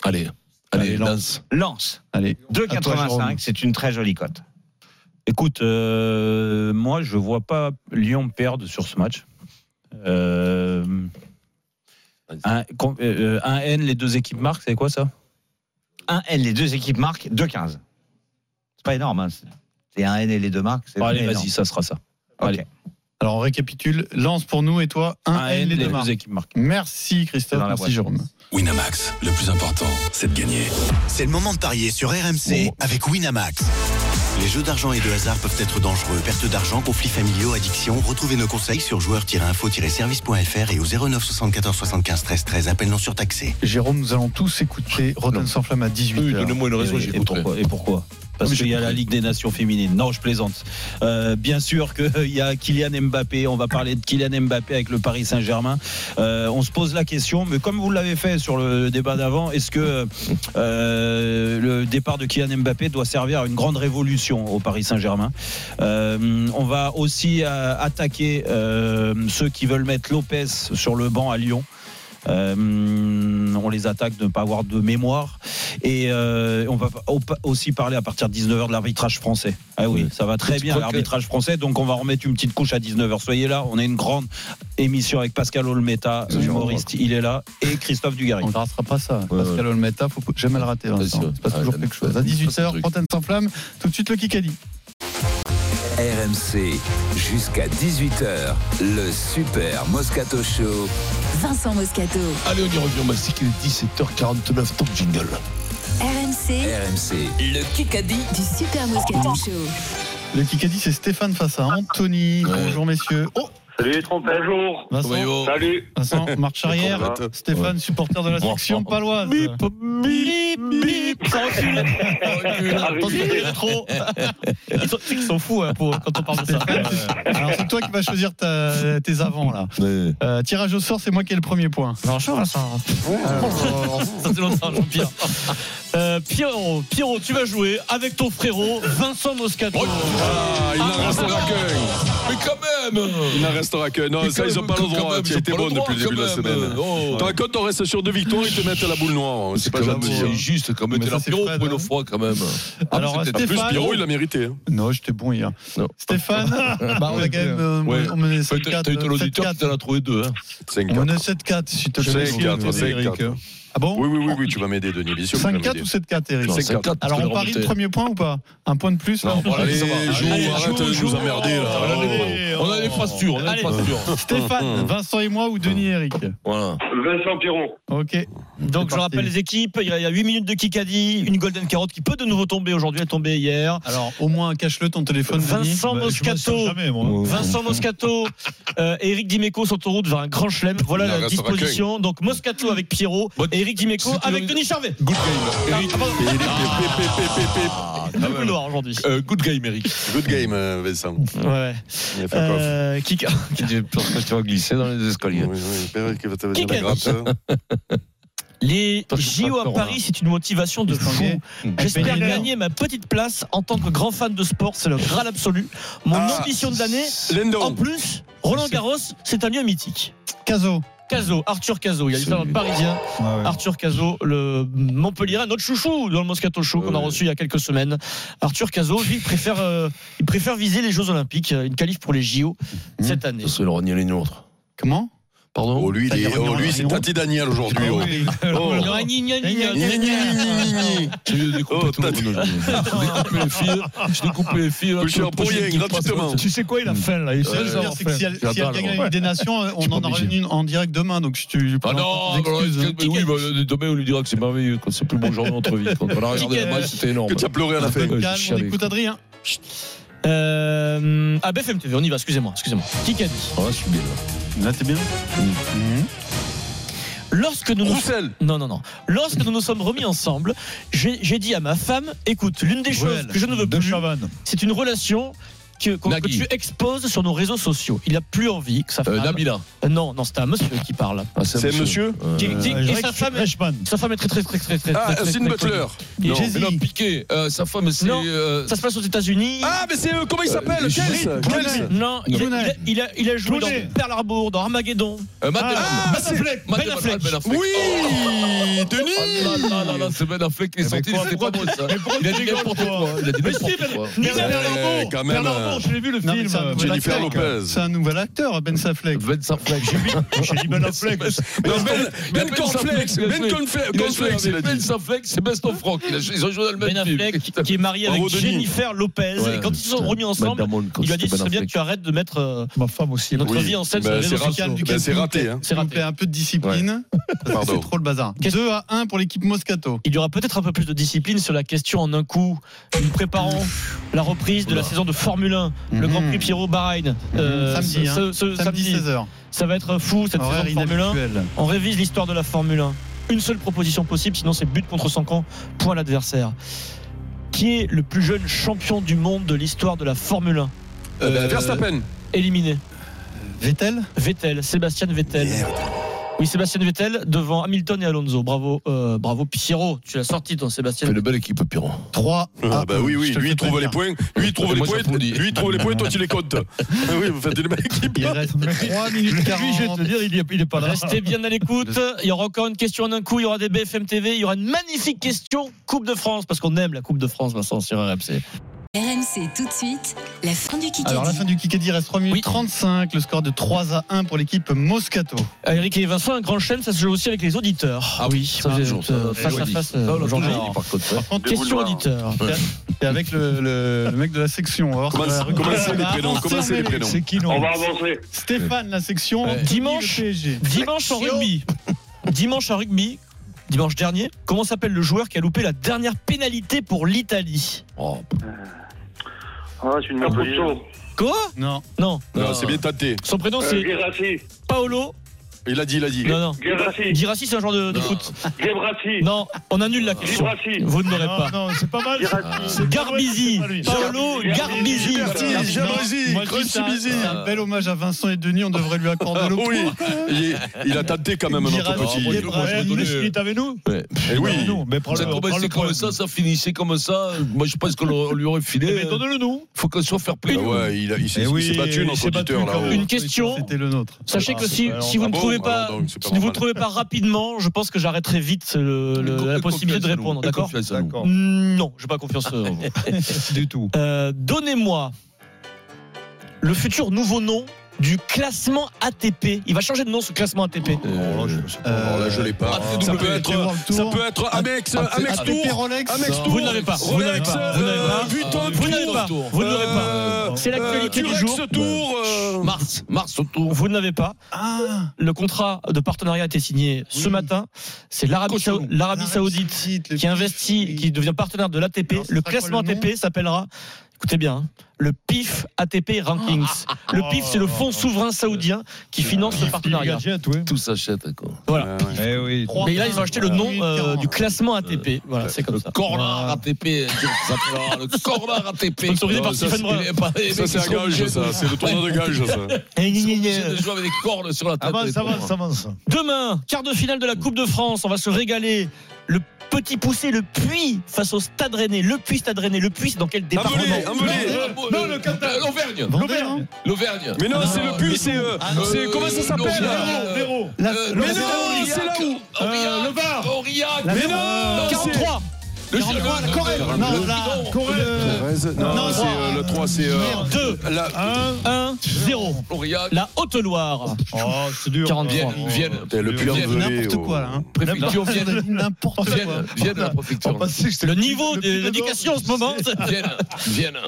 Allez, allez, Allez, lance. Lance. Allez. À toi, Jérôme. 2,85, c'est une très jolie cote. Écoute, euh, moi, je vois pas Lyon perdre sur ce match. Euh, un, com- euh, un N, les deux équipes marquent, c'est quoi ça Un N, les deux équipes marquent 2,15. C'est pas énorme. Hein. c'est- un N et les deux marques. Bon, Allez, pas vas-y, énorme. ça sera ça. Allez. Alors on récapitule. Lens pour nous et toi, un, Un N, N, les deux les marques. deux équipes marquent. Merci Christophe, merci boîte. Jérôme. Winamax, le plus important, c'est de gagner. C'est le moment de parier sur RMC avec Winamax. Les jeux d'argent et de hasard peuvent être dangereux. Perte d'argent, conflits familiaux, addiction. Retrouvez nos conseils sur joueurs-info-service.fr et au 09 74 75 13 13. Appel non surtaxé. Jérôme, nous allons tous écouter Rotten sans flamme à 18h. Oui, donnez-moi une raison, Et, pourquoi, et pourquoi? Parce qu'il y a la Ligue des Nations féminines. Non, je plaisante. Euh, bien sûr qu'il y a Kylian Mbappé. On va parler de Kylian Mbappé avec le Paris Saint-Germain. Euh, on se pose la question, mais comme vous l'avez fait sur le débat d'avant, est-ce que euh, le départ de Kylian Mbappé doit servir à une grande révolution au Paris Saint-Germain? Euh, On va aussi euh, attaquer euh, ceux qui veulent mettre Lopez sur le banc à Lyon. Euh, on les attaque de ne pas avoir de mémoire. Et euh, on va au- aussi parler à partir de 19h de l'arbitrage français. Ah oui, ça va très bien que- l'arbitrage français. Donc on va remettre une petite couche à 19h. Soyez là. On a une grande émission avec Pascal Olmeta, humoriste. Il est là. Et Christophe Dugarry. On ne ratera pas ça. Pascal Olmeta, faut jamais le rater. Vincent. Il se passe Ah, toujours quelque chose. À j'aime pas ce 18h, truc. Rotten sans flamme. Tout de suite le Kikadi. RMC jusqu'à 18h, le Super Moscato Show. Vincent Moscato. Allez, on y revient. On m'a dit qu'il est 17h49. Top jingle. RMC. RMC, le Kikadi. Du Super Moscato Show. Le Kikadi, c'est Stéphane face à Anthony. Bonjour messieurs. Oh Salut les trompes. Bonjour. Vincent, Salut. Vincent, marche arrière. Stéphane, supporter de la section paloise. Bip, bip, bip, ça recule. Attention, il est trop. Ils sont, fous hein, pour, quand on parle de ça. Alors c'est toi qui vas choisir ta- tes avants là. Euh, tirage au sort, c'est moi qui ai le premier point. Bonjour Vincent. Ça fait longtemps, Jean-Pierre. Euh, Pierrot, Pierrot, tu vas jouer avec ton frérot Vincent Moscato. Ah, il n'en restera qu'un. Mais quand même Il n'en restera qu'un. Non, Mais ça, quand ils n'ont même, pas le quand droit. même, Tu étais bon depuis le début de la quand même. semaine. Oh. Toi, quand on reste sur deux victoires, ils te mettent la boule noire. C'est pas quand même gentil. c'est hein. juste, comme Mais était ça, la c'est Pierrot pour une hein. fois quand même. Alors, c'était En plus, Stéphane- Pierrot, il l'a mérité. hein. Non, j'étais bon hier. Non. Stéphane, bah, on a quand même. euh. On menait T'as 7-4. t'as eu ton auditeur 7-4. qui t'en a trouvé deux. Hein. 5 On menait 7-4, si tu te plaît. 5-4, Eric. 5-4. Ah bon Oui, oui, oui, oui, tu vas m'aider, Denis. Bien sûr, que tu vas 5-4 m'aider. ou 7-4, Eric Non, 5-4, Alors, on parie le premier point ou pas? Un point de plus là Non, Allez, ça va. joue, Allez, arrête de nous emmerder, là. On a des- On a des phrases sûres, on a Allez. des phrases sûres. Stéphane, Vincent et moi ou Denis et Eric? Voilà. Vincent Piron. Ok. Donc je rappelle les équipes, il y a 8 minutes de Kikadi, une Golden Carotte qui peut de nouveau tomber aujourd'hui, elle est tombée hier. Alors, au moins, cache-le ton téléphone. Denis. Vincent Bah, me Moscato. Vincent Moscato, euh, et Eric Dimeco sont en route vers un grand chelem. Voilà la disposition. Donc Moscato avec Pierrot et Eric Dimeco avec Denis Charvet. Good game. Eric. Aujourd'hui. Euh, good game, Eric. Good game, euh, Vincent. Ouais. Il a fait quoi Euh, Kika. Tu vas glisser dans les escaliers. Oui, oui. Les c'est JO à Paris, hein. c'est une motivation de fou. J'espère gagner ma petite place en tant que grand fan de sport. C'est le Graal absolu. Mon Ah, ambition de l'année. En plus, Roland Garros, c'est un lieu mythique. Caso. Cazot, Arthur Cazot, il y a le Parisien. Arthur Cazot, le Montpellier, notre chouchou dans le Moscato Show qu'on a reçu il y a quelques semaines. Arthur Cazot, lui, il préfère, euh, il préfère viser les Jeux Olympiques, euh, une qualif pour les JO cette année. C'est le les nôtres. Comment? Pardon Oh, lui, il est- C'est-à-dire, oh, lui, c'est Tati Daniel aujourd'hui. oh. Oh. J'ai découpé le aujourd'hui. J'ai découpé les filles. là, Peu cher tout le pour rien, prochain qui passe, gratuitement. Tu sais quoi, il a faim là. Il Ce que je veux dire, c'est que si elle, si elle J'adore, gagne la. Ligue des Nations, on en aura une en direct demain. Donc lui Ah non, bah, alors, hein. oui, bah, demain on lui dira que c'est merveilleux, quand c'est plus bon jour de notre vie. Quand on a regardé le match, c'était énorme. Que tu as pleuré à la fin. Ouais, Calme, j'ai on chialé, écoute quoi. Adrien. Euh, à BFM TV, on y va, excusez-moi, excusez-moi. Qui qu'a dit Ah, je suis bien là. Là, t'es bien Lorsque nous nous Roussel. non non non, lorsque nous nous sommes remis ensemble, j'ai dit à ma femme, écoute, l'une des choses Ruel, que je ne veux plus, c'est une relation que, tu exposes sur nos réseaux sociaux. Il a plus envie que sa femme. Euh, Nabila. Euh, non, non, c'est un monsieur qui parle. Ah, C'est monsieur Euh, Qui- qui- Euh, et sa femme, est, Reichmann. sa femme est très très très très très Ah, très, très, Austin très Butler. Non. Non, Piqué, euh, sa femme, c'est. Non. euh, Ça se passe aux États-Unis. Ah, mais c'est. euh, Comment il s'appelle? Euh, non, il a, il, a, joué dans Pearl Harbor, dans Armageddon. euh, Matt Ah, Damon. Ah, c'est. Matt Ben Affleck. Ben. Oui Ah, Denis là, là, là, c'est Ben Affleck qui est Mais sorti, quoi, c'était pas bon ça. Il a dit n'importe toi quoi. Il a dit Mais si, n'importe Ben- quoi. Mais Pearl Ben- Harbor, quand même, Harbor, je l'ai vu le Non, film. c'est un nouvel Jennifer acteur. Lopez. C'est un nouvel acteur, Ben Affleck. Ben Affleck. J'ai dit Ben Affleck. Non, Ben, ben Ben il a avec Ben dit. Affleck, c'est Best of Ils ont joué dans le Ben même film. Affleck, qui est marié avec. Jennifer Lopez. Et quand ils se sont remis ensemble, il lui a dit ce serait Ben bien que tu arrêtes de mettre euh, Ma femme aussi. notre vie en scène sur Ben, les c'est raté. Calme, du Ben, calme, c'est raté, plaît. hein. Plaît, un peu de discipline. C'est trop le bazar. Qu'est-ce- 2 à 1 pour l'équipe Moscato. Il y aura peut-être un peu plus de discipline sur la question en un coup. Nous préparons la reprise de la saison de Formule 1, le Mhm. Grand Prix Pierrot Bahreïn. Euh, Samedi, ce- hein. ce- ce Samedi, samedi. 16h. Ça va être fou cette Horaire saison de Formule 1. inhabituel. On révise l'histoire de la Formule 1. Une seule proposition possible, sinon c'est but contre son camp, point l'adversaire. Qui est le plus jeune champion du monde de l'histoire de la Formule 1 Euh, Verstappen. Éliminé. Vettel? Vettel, Sébastien Vettel. Oui, Sébastien Vettel devant Hamilton et Alonso. Bravo, euh, bravo Pierrot. Tu l'as sorti ton Sébastien. fait une belle équipe, Pierrot. 3 Ah bah oui, oui, lui il trouve les points, lui il trouve les points, lui il trouve les points, toi tu les comptes. Ah oui, vous faites une belle équipe. Il reste 3 minutes 40. Lui, je vais te dire, il est- il est pas là. Restez bien à l'écoute. Il y aura encore une question en un coup. Il y aura des BFM TV. Il y aura une magnifique question Coupe de France parce qu'on aime la Coupe de France, Vincent, sur RMC. RMC tout de suite, la fin du Kikadi. Alors la fin du Kikadi reste 3 minutes 35, le score de 3 à 1 pour l'équipe Moscato. Ah, Eric et Vincent, un grand chaîne, ça se joue aussi avec les auditeurs. Ah oui, ça ça. euh, face à oui. face. On euh, par contre. Par contre, Question auditeur. c'est avec le, le- le mec de la section. On va voir Comment c'est les Ah, prénoms Comment les qui non On va avancer. Stéphane, la section. Ouais. Dimanche, dimanche en rugby. Dimanche en rugby. Dimanche dernier, comment s'appelle le joueur qui a loupé la dernière pénalité pour l'Italie? Oh, Ah, c'est une Montpellier. Quoi? Non. Non. Non, c'est bien tenté. Son prénom Euh, c'est. Paolo. Il a dit, il a dit. Non, non. Guérassi. Girassi, c'est un joueur de, foot. Guébrassi. Non, on annule la question. Guébrassi. Vous ne l'aurez pas. non, c'est pas mal. Garbizi. C'est. Paolo Garbizi. Dis, c'est un- c'est bel hommage à Vincent et Denis. On devrait lui accorder Ah, le oui, il, il a tenté quand même notre petit. Il est avec nous. Eh oui, mais prends-le. Ça commençait prends-le comme ça, ça finissait comme ça. Moi, je pense qu'on lui aurait filé. Eh ben, donne-le nous. faut qu'on soit fair play. Ah ouais, il, a- il s'est Eh il s'est battu il notre auditeur. Une question. C'était le nôtre. Sachez Ah, que c'est si, vous ah ne bon trouvez pas, si vous ne trouvez pas rapidement, je pense que j'arrêterai vite le- le- la possibilité de répondre. D'accord D'accord. Non, j'ai pas confiance en vous. Du tout. Euh, Donnez-moi le futur nouveau nom du classement ATP. Il va changer de nom ce classement ATP. Alors là, je l'ai pas. Euh, Ça peut être, World Tour. ça peut être Amex, Amex Tour. Amex. Tour, Vous ne l'avez pas. Vous ne l'avez Rolex, pas. Vous ne l'avez pas. euh, Vous ne l'avez pas. Tour, Vous ne l'aurez pas. euh, C'est l'actualité euh, du jour. Tour, euh, Mars, Mars autour. Vous ne l'avez pas. Ah, Le contrat de partenariat a été signé ce matin. C'est l'Arabie Saoudite qui investit, qui devient partenaire de l'ATP. Le classement ATP s'appellera, écoutez bien, hein, le PIF ATP Rankings. Le PIF, c'est le fonds souverain saoudien qui finance ce partenariat. Gadget, oui. Tout s'achète. quoi. Voilà. Eh oui. Mais là, ils ont acheté le nom euh, du classement ATP. Voilà, c'est comme ça. Corner ATP. Le Corner ATP. Sponsorisé par Stephen Brun. Ça, c'est ils un sont gage, ça. C'est le tournoi de gage, ça. Eh, gna. de jouer avec des cordes sur la tête. Avance, avance, avance. Demain, quart de finale de la Coupe de France, on va se régaler. Le Petit poussé, le puits face au Stade Rennais. Le puits Stade Rennais. Le puits, c'est dans quel département. Non, le Qatar, l'Auvergne. L'Auvergne. L'Auvergne. Mais non, c'est le puits, c'est. euh, c'est- Comment ça s'appelle Véro. La- Euh, Mais le- non, c'est là où le Var. Aurillac. Mais non, 43. Le 43, la Corrèze. Non, la Corrèze. Corrèze Non, Non, c'est euh, le 3, c'est. euh, 2, la- 1, 0. Aurillac. La Haute-Loire. Oh, c'est dur. 43. Vienne, Vienne. Putain, Le envelé. N'importe quoi, là. hein. Préfecture Vienne. N'importe quoi. Vienne, la préfecture. Le niveau de l'éducation en ce moment, c'est- Vienne, Vienne.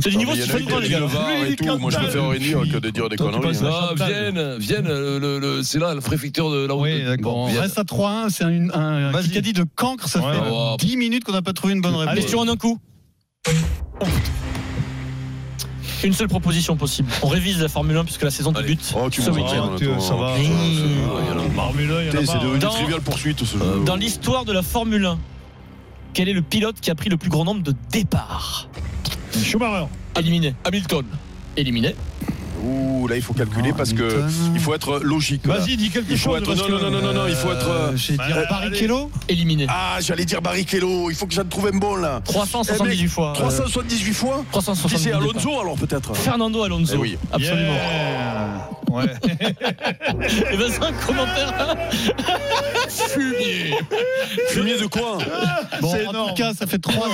C'est du niveau Stéphane les gars. le Var et tout. Moi, je préfère rien que de dire des conneries. Ah, Vienne, Vienne, le- le- c'est là la préfecture de la Oui, d'accord. Reste à 3-1. C'est un. Kikadi de cancre. Ça fait ouais. 10 minutes qu'on n'a pas trouvé une bonne réponse. Allez, sur en un coup. Une seule proposition possible. On révise la Formule 1 puisque la saison débute Oh, tu ce week-end. ça va. c'est- devenu Dans- trivial poursuite ce jeu. Dans l'histoire de la Formule 1, quel est le pilote qui a pris le plus grand nombre de départs? Schumacher. Éliminé. Hamilton. Éliminé. Ouh, là, il faut calculer parce que il faut être logique. Vas-y, dis quelque Il faut chose. être. Non, non, non, non, non, non, il faut être. euh, Euh, J'ai dit Allez. Barrichello. Éliminé. Ah, j'allais dire Barrichello. Il faut que j'en trouve un bon là. 378 fois. euh, 378 fois. 378 Qui c'est. Alonso alors peut-être Fernando Alonso. Eh oui. Absolument. Yeah. Ouais. Et Vincent, un commentaire. Fumier. Fumier de quoi Bon, C'est en énorme. tout cas, ça fait 3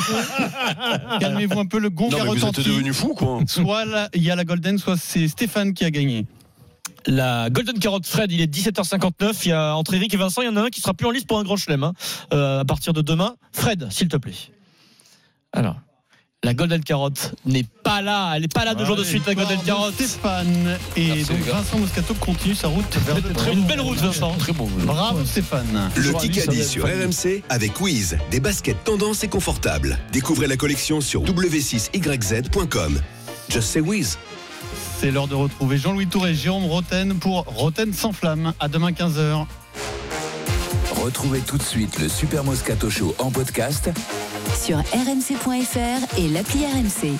Calmez-vous un peu, le mais vous êtes devenu fou quoi. Soit il y a la Golden, soit c'est Stéphane qui a gagné. La Golden Carotte Fred, il est 17h59. Il y a entre Eric et Vincent, il y en a un qui sera plus en liste pour un grand chelem hein, euh, à partir de demain. Fred, s'il te plaît. Alors, la Golden Carotte n'est pas là. Elle n'est pas là deux jours de suite, la Golden Carotte. Stéphane. Et Merci, donc. Vincent Moscato continue sa route vers le Très une belle route, Vincent. Très bon. Bravo Stéphane. Le Kikadi sur RMC avec Wiz, des baskets tendance et confortables. Découvrez la collection sur w6yz.com. Just say Wiz. C'est l'heure de retrouver Jean-Louis Touré et Jérôme Roten pour Roten sans flamme. À demain 15h. Retrouvez tout de suite le Super Moscato Show en podcast Sur rmc.fr et l'appli RMC.